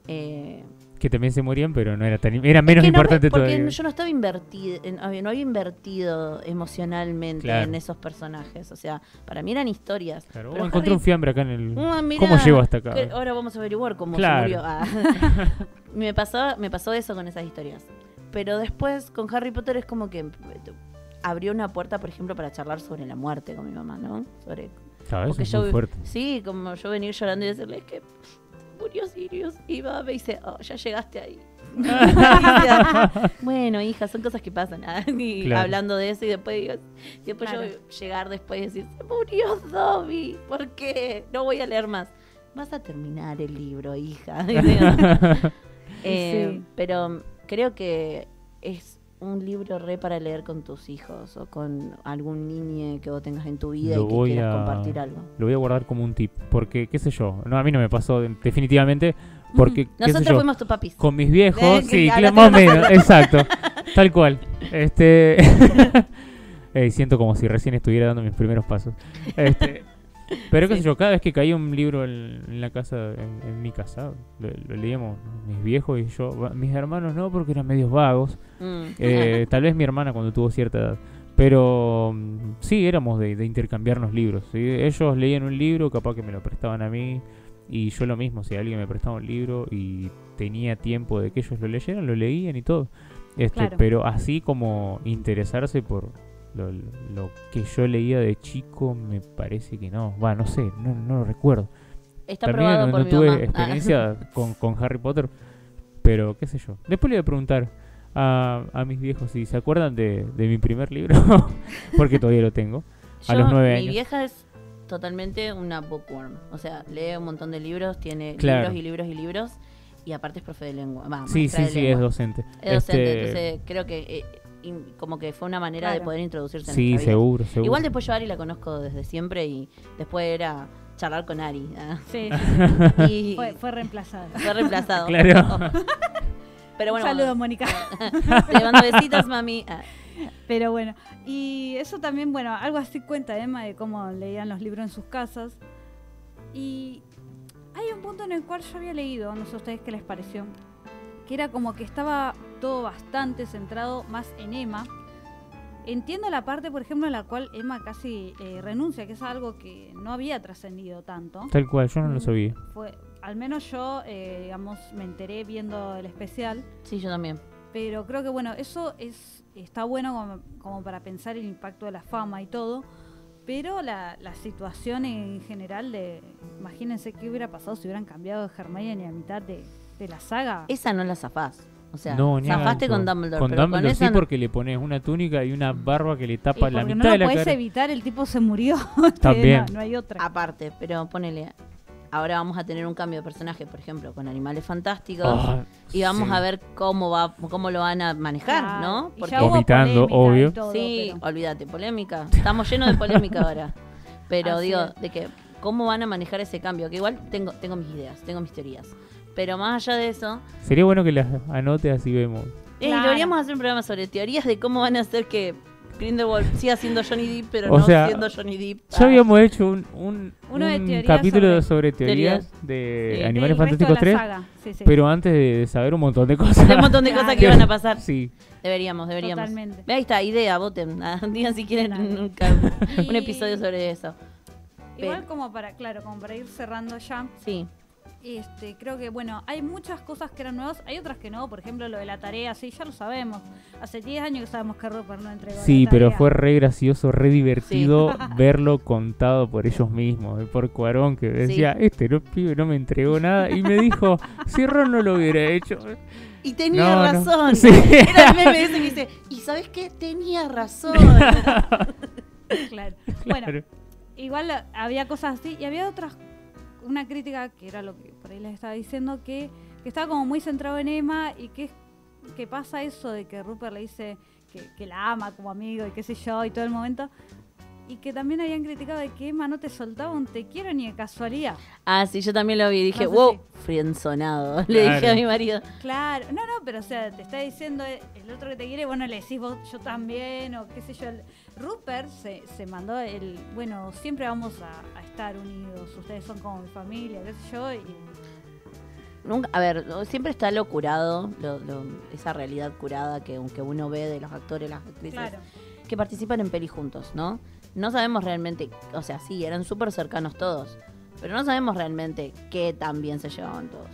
Eh, Que también se morían, pero no era tan era menos que no me- importante porque todavía. yo no estaba invertida, no había invertido emocionalmente Claro. en esos personajes. O sea, para mí eran historias. Claro, Pero encontré Harry- un fiambre acá en el. Ah, mirá, ¿Cómo llegó hasta acá? que ahora vamos a averiguar cómo Claro. se murió. Ah. me, pasó, me pasó eso con esas historias. Pero después con Harry Potter es como que abrió una puerta, por ejemplo, para charlar sobre la muerte con mi mamá, ¿no? Sobre ¿Sabes? porque Es yo. Sí, como yo venir llorando y decirle es que murió Sirius y va me dice, oh, ya llegaste ahí. Bueno, hija, son cosas que pasan. ah, y Claro. hablando de eso y después digo, y después Claro. yo llegar después y decir, se murió Dobby, ¿por qué? No voy a leer más. Vas a terminar el libro, hija. Eh, Sí. Pero creo que es un libro re para leer con tus hijos o con algún niño que vos tengas en tu vida Lo y que voy quieras a- compartir algo. Lo voy a guardar como un tip. Porque, qué sé yo. No, a mí no me pasó definitivamente. Porque, Nosotros fuimos tus papis. Con mis viejos, sí, ya cla- lo más o menos, exacto. Tal cual. Este. Siento como si recién estuviera dando mis primeros pasos. Este. Pero qué sé yo, cada vez que caía un libro en, en la casa, en, en mi casa, lo, lo leíamos mis viejos y yo. Mis hermanos no, porque eran medios vagos. Mm. Eh, tal vez mi hermana cuando tuvo cierta edad. Pero mm, sí, éramos de, de intercambiarnos libros. ¿sí? Ellos leían un libro, capaz que me lo prestaban a mí. Y yo lo mismo, si alguien me prestaba un libro y tenía tiempo de que ellos lo leyeran, lo leían y todo. Este, Claro. Pero así como interesarse por lo, lo que yo leía de chico, me parece que no. Va, no sé, no, no lo recuerdo. Está También no, por no mi tuve mamá. Ah. experiencia con, con Harry Potter, pero qué sé yo. Después le voy a preguntar a, a mis viejos si se acuerdan de, de mi primer libro, porque todavía lo tengo. a los nueve Mi años. vieja es totalmente una bookworm. O sea, lee un montón de libros, tiene Claro. libros y libros y libros. Y aparte es profe de lengua. Va, Sí, sí, sí, lengua. es docente. Es docente, Este, entonces creo que eh, como que fue una manera de poder introducirse en sí, nuestra vida. seguro, seguro. Igual después yo a Ari la conozco desde siempre y después era charlar con Ari. ah. Sí, Y fue, fue reemplazada. fue reemplazado. Claro. Pero bueno, Un saludo, Mónica. te mando besitos, mami. Ah, Pero bueno, y eso también, bueno, algo así cuenta Emma de cómo leían los libros en sus casas. Y hay un punto en el cual yo había leído, no sé a ustedes qué les pareció, que era como que estaba todo bastante centrado más en Emma. Entiendo la parte, por ejemplo, en la cual Emma casi eh, renuncia, que es algo que no había trascendido tanto. Tal cual, yo no lo sabía. Fue, al menos yo, eh, digamos, me enteré viendo el especial. sí, yo también. Pero creo que bueno, eso es está bueno como, como para pensar el impacto de la fama y todo. Pero la, la situación en general de. Imagínense qué hubiera pasado si hubieran cambiado de Hermione a mitad de, de la saga. Esa no la zafás. O sea, no, zafaste con Dumbledore. Con pero Dumbledore con esa sí, no- porque le pones una túnica y una barba que le Y tapa la mitad no de la cara. evitar, el tipo se murió. También. no, no hay otra. Aparte, pero ponele. Ahora vamos a tener un cambio de personaje, por ejemplo, con Animales Fantásticos. Ah, y vamos sí. a ver cómo va cómo lo van a manejar, ¿no? Porque y obvio. todo, sí, pero- olvídate, polémica. Estamos llenos de polémica ahora. Pero Así digo, es. de que cómo van a manejar ese cambio, que igual tengo tengo mis ideas, tengo mis teorías. Pero más allá de eso, Sería bueno que las anote así vemos. eh, Claro. deberíamos hacer un programa sobre teorías de cómo van a hacer que Grindelwald siga siendo Johnny Depp, pero O no sea, siendo Johnny Depp. Ya habíamos hecho un, un, Uno de un teorías capítulo sobre- sobre, teorías, teorías. de Sí. Animales Fantásticos la 3, saga, sí, sí. pero antes de saber un montón de cosas. De un montón de cosas que iban a pasar. Sí, Deberíamos, deberíamos. Totalmente. Ve, Ahí está, idea, voten. Ah, Digan si quieren un, un- episodio sobre eso. Igual Pero- como para, claro, como para ir cerrando ya, Sí. Este, creo que, bueno, hay muchas cosas que eran nuevas, hay otras que no, por ejemplo, lo de la tarea, sí, ya lo sabemos. Hace 10 años que sabemos que Rupert no entregó sí, la pero fue re gracioso, re divertido verlo contado por ellos mismos, eh, por Cuarón, que decía, este no, pibe no me entregó nada, y me dijo, si Ron no lo hubiera hecho. Y tenía No, no. razón. Sí. Era el meme ese que dice, ¿y sabes qué? Tenía razón. Claro. Bueno, Claro. igual eh, había cosas así y había otras una crítica que era lo que por ahí les estaba diciendo que, que estaba como muy centrado en Emma y que que pasa eso de que Rupert le dice que, que la ama como amigo y qué sé yo y todo el momento y que también habían criticado de que Emma no te soltaba un te quiero ni de casualidad ah, sí, yo también lo vi. Dije, No sé wow, si- frienzonado. Le dije a mi marido. claro no no pero o sea te está diciendo el otro que te quiere bueno le decís vos yo también o qué sé yo el- Rupert se, se mandó el bueno siempre vamos a, a estar unidos ustedes son como mi familia qué sé yo y Nunca, a ver, siempre está lo curado, lo- lo- esa realidad curada que aunque uno ve de los actores, las actrices, claro que participan en peli juntos, ¿no? No sabemos realmente, o sea, sí, eran súper cercanos todos, pero no sabemos realmente qué tan bien se llevaban todos.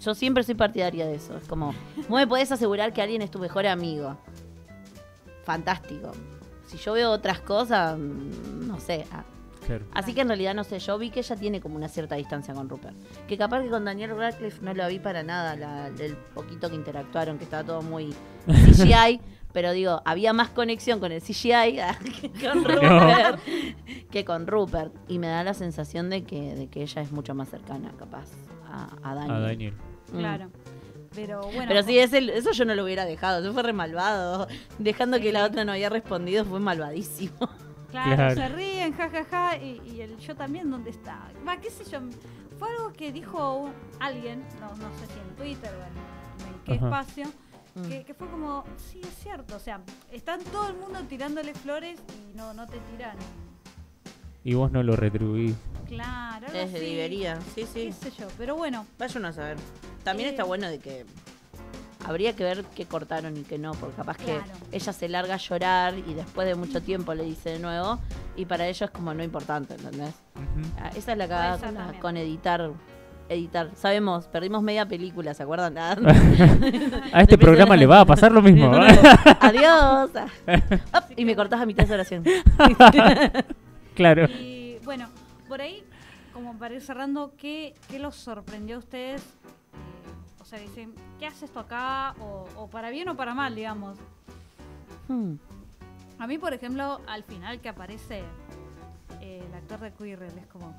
Yo siempre soy partidaria de eso. Es como, vos me podés asegurar que alguien es tu mejor amigo. Fantástico. Si yo veo otras cosas, mm, no sé. Claro. Así que en realidad no sé, yo vi que ella tiene como una cierta distancia con Rupert. Que capaz que con Daniel Radcliffe no la vi para nada, la- el poquito que interactuaron, que estaba todo muy CGI. pero digo, había más conexión con el CGI que con Rupert. Que con Rupert. Y me da la sensación de que, de que ella es mucho más cercana, capaz, a, a Daniel. A Daniel. Mm. claro pero bueno Pero sí, ese, eso yo no lo hubiera dejado. Eso fue re malvado. Dejando que la otra no había respondido fue malvadísimo. Claro, Claro. se ríen, jajaja, y, y el yo también, ¿dónde está? Va, qué sé yo, fue algo que dijo alguien, no, no sé si en Twitter o en, en qué Ajá. espacio, Mm. que, que fue como, sí, es cierto, o sea, están todo el mundo tirándole flores y no, no te tiran. Y vos no lo retribuís. Claro, algo Es así, debería. Sí, sí. qué sé yo, pero bueno, Vaya uno a saber. También Eh. está bueno de que habría que ver qué cortaron y qué no, porque capaz que Claro. ella se larga a llorar y después de mucho tiempo le dice de nuevo y para ellos es como no importante, ¿entendés? Ah, Esa es la cagada con, la- con editar. Editar. Sabemos, perdimos media película, ¿se acuerdan? Ah, A este programa le va a pasar lo mismo. ¿eh? Adiós. Op, y me cortás a mitad de oración. claro. y bueno, por ahí, como para ir cerrando, ¿qué, qué los sorprendió a ustedes? Eh, o sea, dicen, ¿qué hace esto acá? O, o para bien o para mal, digamos. Hmm. A mí, por ejemplo, al final que aparece eh, el actor de Quirrell, es como...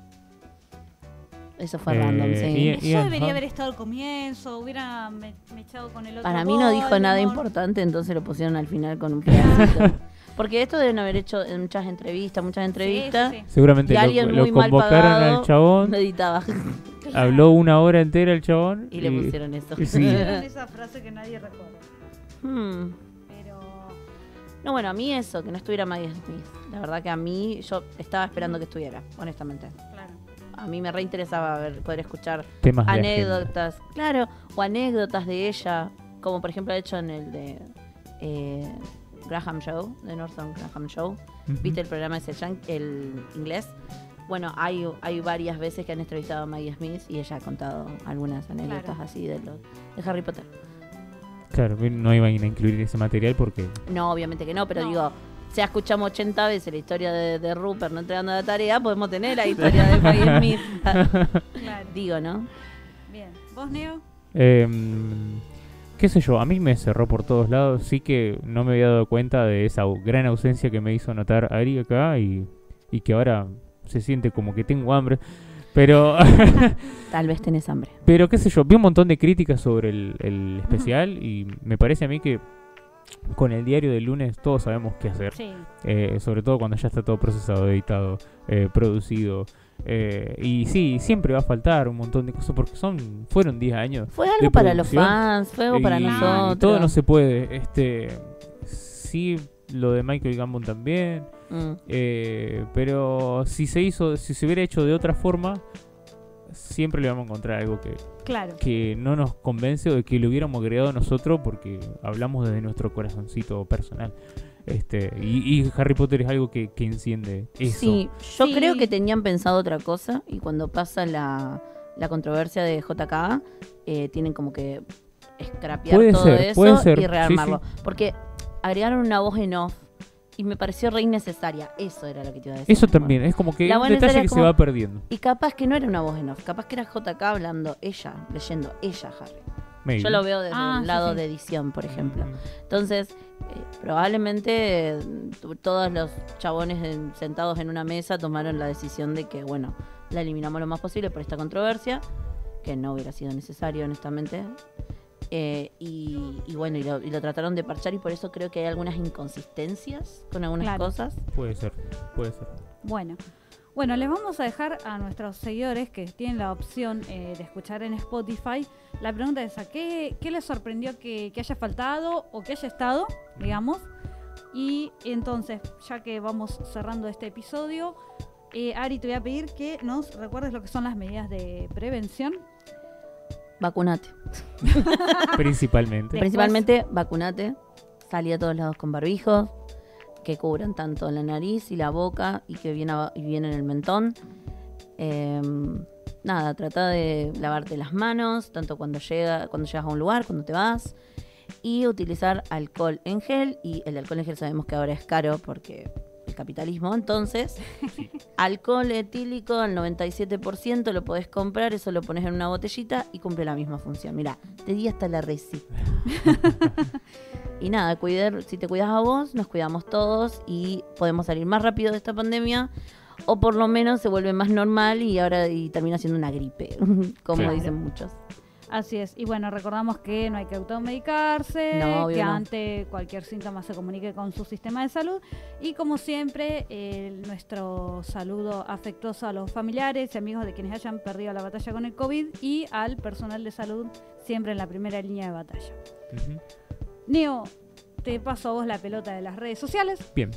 Eso fue Eh, random, sí. y- Eso Ian debería haber estado al comienzo, hubiera me, me echado con el otro. Para mí no dijo nada importante, entonces lo pusieron al final con un pedacito. Porque esto deben haber hecho en muchas entrevistas, muchas entrevistas. Sí, sí, sí. Seguramente Y lo, alguien lo muy mal convocaron pagado al chabón. no editaba. Habló una hora entera el chabón. Y le pusieron eso. y sí. Pusieron esa frase que nadie recuerda. Hmm. Pero... No, bueno, a mí eso, que no estuviera Maggie Smith. La verdad que a mí, yo estaba esperando que estuviera, honestamente. Claro. A mí me reinteresaba ver, poder escuchar Temas anécdotas. Claro, o anécdotas de ella, como por ejemplo ha hecho en el de eh, Graham Show, de Northern Graham Show. Ujú. ¿Viste el programa ese el inglés? Bueno, hay, hay varias veces que han entrevistado a Maggie Smith y ella ha contado algunas anécdotas Claro. así de, los, de Harry Potter. Claro, no iban a incluir ese material porque. No, obviamente que no, pero No. digo, si escuchamos 80 veces la historia de, de Rupert no entregando la tarea, podemos tener la historia de Maggie Smith. Claro. digo, ¿no? Bien. ¿Vos, Neo? Em, qué sé yo, a mí me cerró por todos lados. Sí que no me había dado cuenta de esa gran ausencia que me hizo notar Ari acá y, y que ahora se siente como que tengo hambre. Pero, Tal vez tenés hambre. pero qué sé yo, vi un montón de críticas sobre el, el especial y me parece a mí que con el diario del lunes todos sabemos qué hacer. Sí. Eh, sobre todo cuando ya está todo procesado, editado, eh, producido. Eh, y sí, siempre va a faltar un montón de cosas porque son fueron 10 años. Fue algo para los fans, fue algo para y nosotros. todo no se puede. Este, sí lo de Michael Gambon también. Mm. Eh, pero si se hizo, si se hubiera hecho de otra forma, siempre le vamos a encontrar algo que, Claro. que no nos convence o de que lo hubiéramos creado nosotros porque hablamos desde nuestro corazoncito personal. Este, y, y Harry Potter es algo que, que enciende eso. Sí, yo Sí. creo que tenían pensado otra cosa y cuando pasa la, la controversia de JK, eh, tienen como que scrapear Puede todo ser, eso puede ser, y sí, rearmarlo. Porque agregaron una voz en off y me pareció re innecesaria. Eso era lo que te iba a decir. Eso también, es como que La un detalle que se va perdiendo. Y capaz que no era una voz en off, capaz que era JK hablando ella, leyendo ella Harry. Maybe. Yo lo veo desde Ah, sí, lado sí. de edición, por ejemplo. Entonces, eh, probablemente eh, todos los chabones en- sentados en una mesa tomaron la decisión de que, bueno, la eliminamos lo más posible por esta controversia, que no hubiera sido necesario, honestamente. Eh, y, y bueno, y lo, y lo trataron de parchar y por eso creo que hay algunas inconsistencias con algunas Claro. cosas. Puede ser, puede ser. Bueno. Bueno, les vamos a dejar a nuestros seguidores que tienen la opción eh, de escuchar en Spotify. La pregunta es, ¿a qué, qué les sorprendió que, que haya faltado o que haya estado, digamos? Y entonces, ya que vamos cerrando este episodio, eh, Ari, te voy a pedir que nos recuerdes lo que son las medidas de prevención. Vacunate. Principalmente. Después- Principalmente, vacunate. Salí a todos lados con barbijos que cubran tanto la nariz y la boca y que viene en el mentón. Em, nada, trata de lavarte las manos, tanto cuando, llega, cuando llegas a un lugar, cuando te vas. Y utilizar alcohol en gel. Y el alcohol en gel sabemos que ahora es caro porque el capitalismo. Entonces, alcohol etílico al 97% lo podés comprar, eso lo pones en una botellita y cumple la misma función. Mira, te di hasta la receta. y nada, cuidar, si te cuidas a vos, nos cuidamos todos y podemos salir más rápido de esta pandemia. O por lo menos se vuelve más normal y ahora y termina siendo una gripe, como dicen muchos. Así es. Y bueno, recordamos que no hay que automedicarse, No, que no. ante cualquier síntoma se comunique con su sistema de salud. Y como siempre, eh, nuestro saludo afectuoso a los familiares y amigos de quienes hayan perdido la batalla con el COVID y al personal de salud siempre en la primera línea de batalla. Neo, te paso a vos la pelota de las redes sociales. Bien.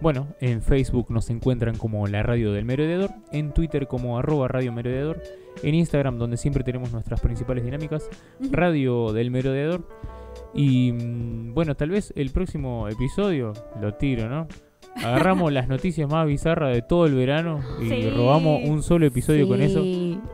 Bueno, en Facebook nos encuentran como la radio del merodeador, en Twitter como arroba radio merodeador, en Instagram donde siempre tenemos nuestras principales dinámicas, radio del merodeador. Y mm, bueno, tal vez el próximo episodio lo tiro, ¿no? Agarramos las noticias más bizarras de todo el verano y Sí. robamos un solo episodio con eso.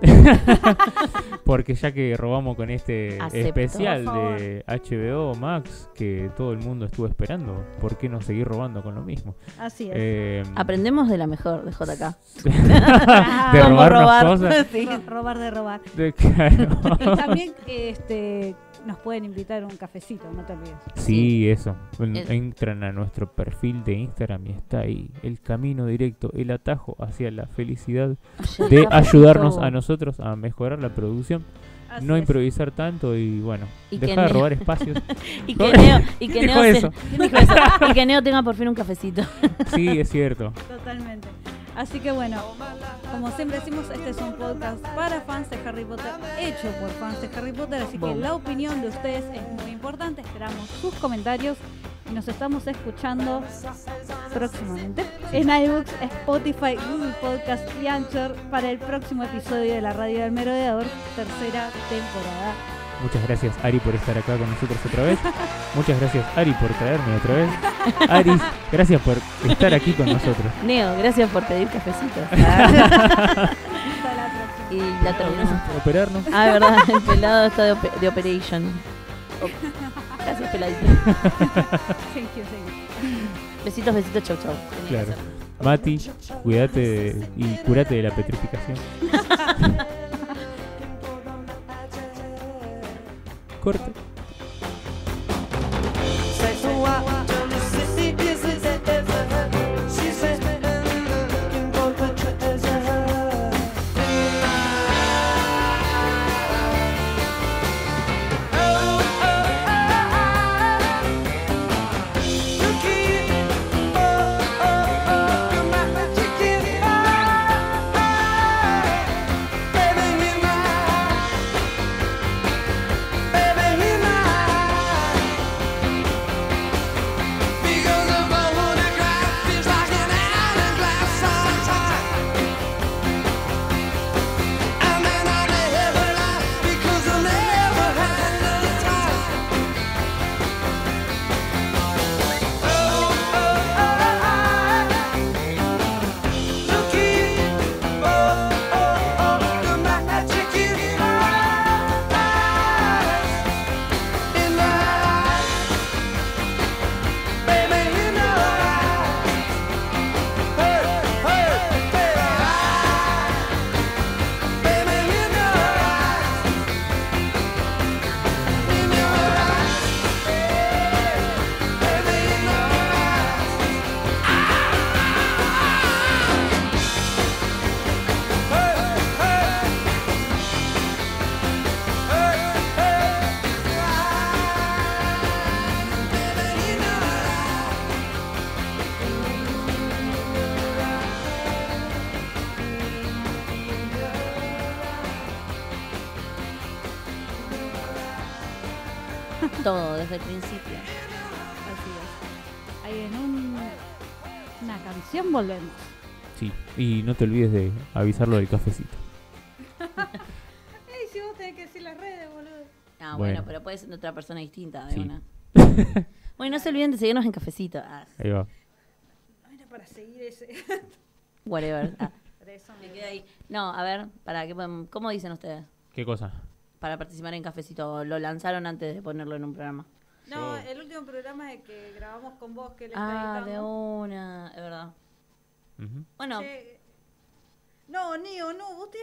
Porque ya que robamos con este Acepto. especial de HBO Max que todo el mundo estuvo esperando, ¿por qué no seguir robando con lo mismo? Así es. Eh, Aprendemos de la mejor de JK. de robarnos robar. cosas. Sí. Ro- robar de robar. De- claro. Y también este, nos pueden invitar a un cafecito, no te olvides. Sí, eso. En- Es- Entran a nuestro perfil de Instagram y está ahí el camino directo, el atajo hacia la felicidad de ayudarnos a nosotros a mejorar la producción, Así no es. improvisar tanto y bueno, Y dejar de robar espacios. Y que Neo. Y que Neo tenga por fin un cafecito. Sí, es cierto. Totalmente. Así que bueno, como siempre decimos, este es un podcast para fans de Harry Potter, hecho por fans de Harry Potter, así que la opinión de ustedes es muy importante. Esperamos sus comentarios y nos estamos escuchando próximamente en iBooks, Spotify, Google Podcast y Anchor para el próximo episodio de la Radio del Merodeador, tercera temporada. Muchas gracias Ari por estar acá con nosotros otra vez. Muchas gracias Ari por traerme otra vez. Ari, gracias por estar aquí con nosotros. Neo, gracias por pedir cafecito. Hasta la próxima. y la Gracias terminamos. por operarnos. Ah, verdad, el pelado está de, ope- de operation. Oh, Gracias, peladito. Thank you, thank you. Besitos, besitos, chau, chau. Claro. Mati, cuídate y curate de la petrificación. Corte. Y no te olvides de avisarlo del cafecito. Ey, si vos tenés que decir las redes, boludo. Ah, Bueno. bueno, pero puede ser de otra persona distinta. De Sí. una. bueno, no se olviden de seguirnos en cafecito. Ah, Ahí va. No era para seguir ese. whatever. Ah, eso me quedé ahí. No, a ver, para ¿qué podemos- ¿cómo dicen ustedes? ¿Qué cosa? Para participar en cafecito. ¿Lo lanzaron antes de ponerlo en un programa? No, el último programa es que grabamos con vos que le Ah, está de editando. una, es verdad. Bueno. No, Neo, no, vos te...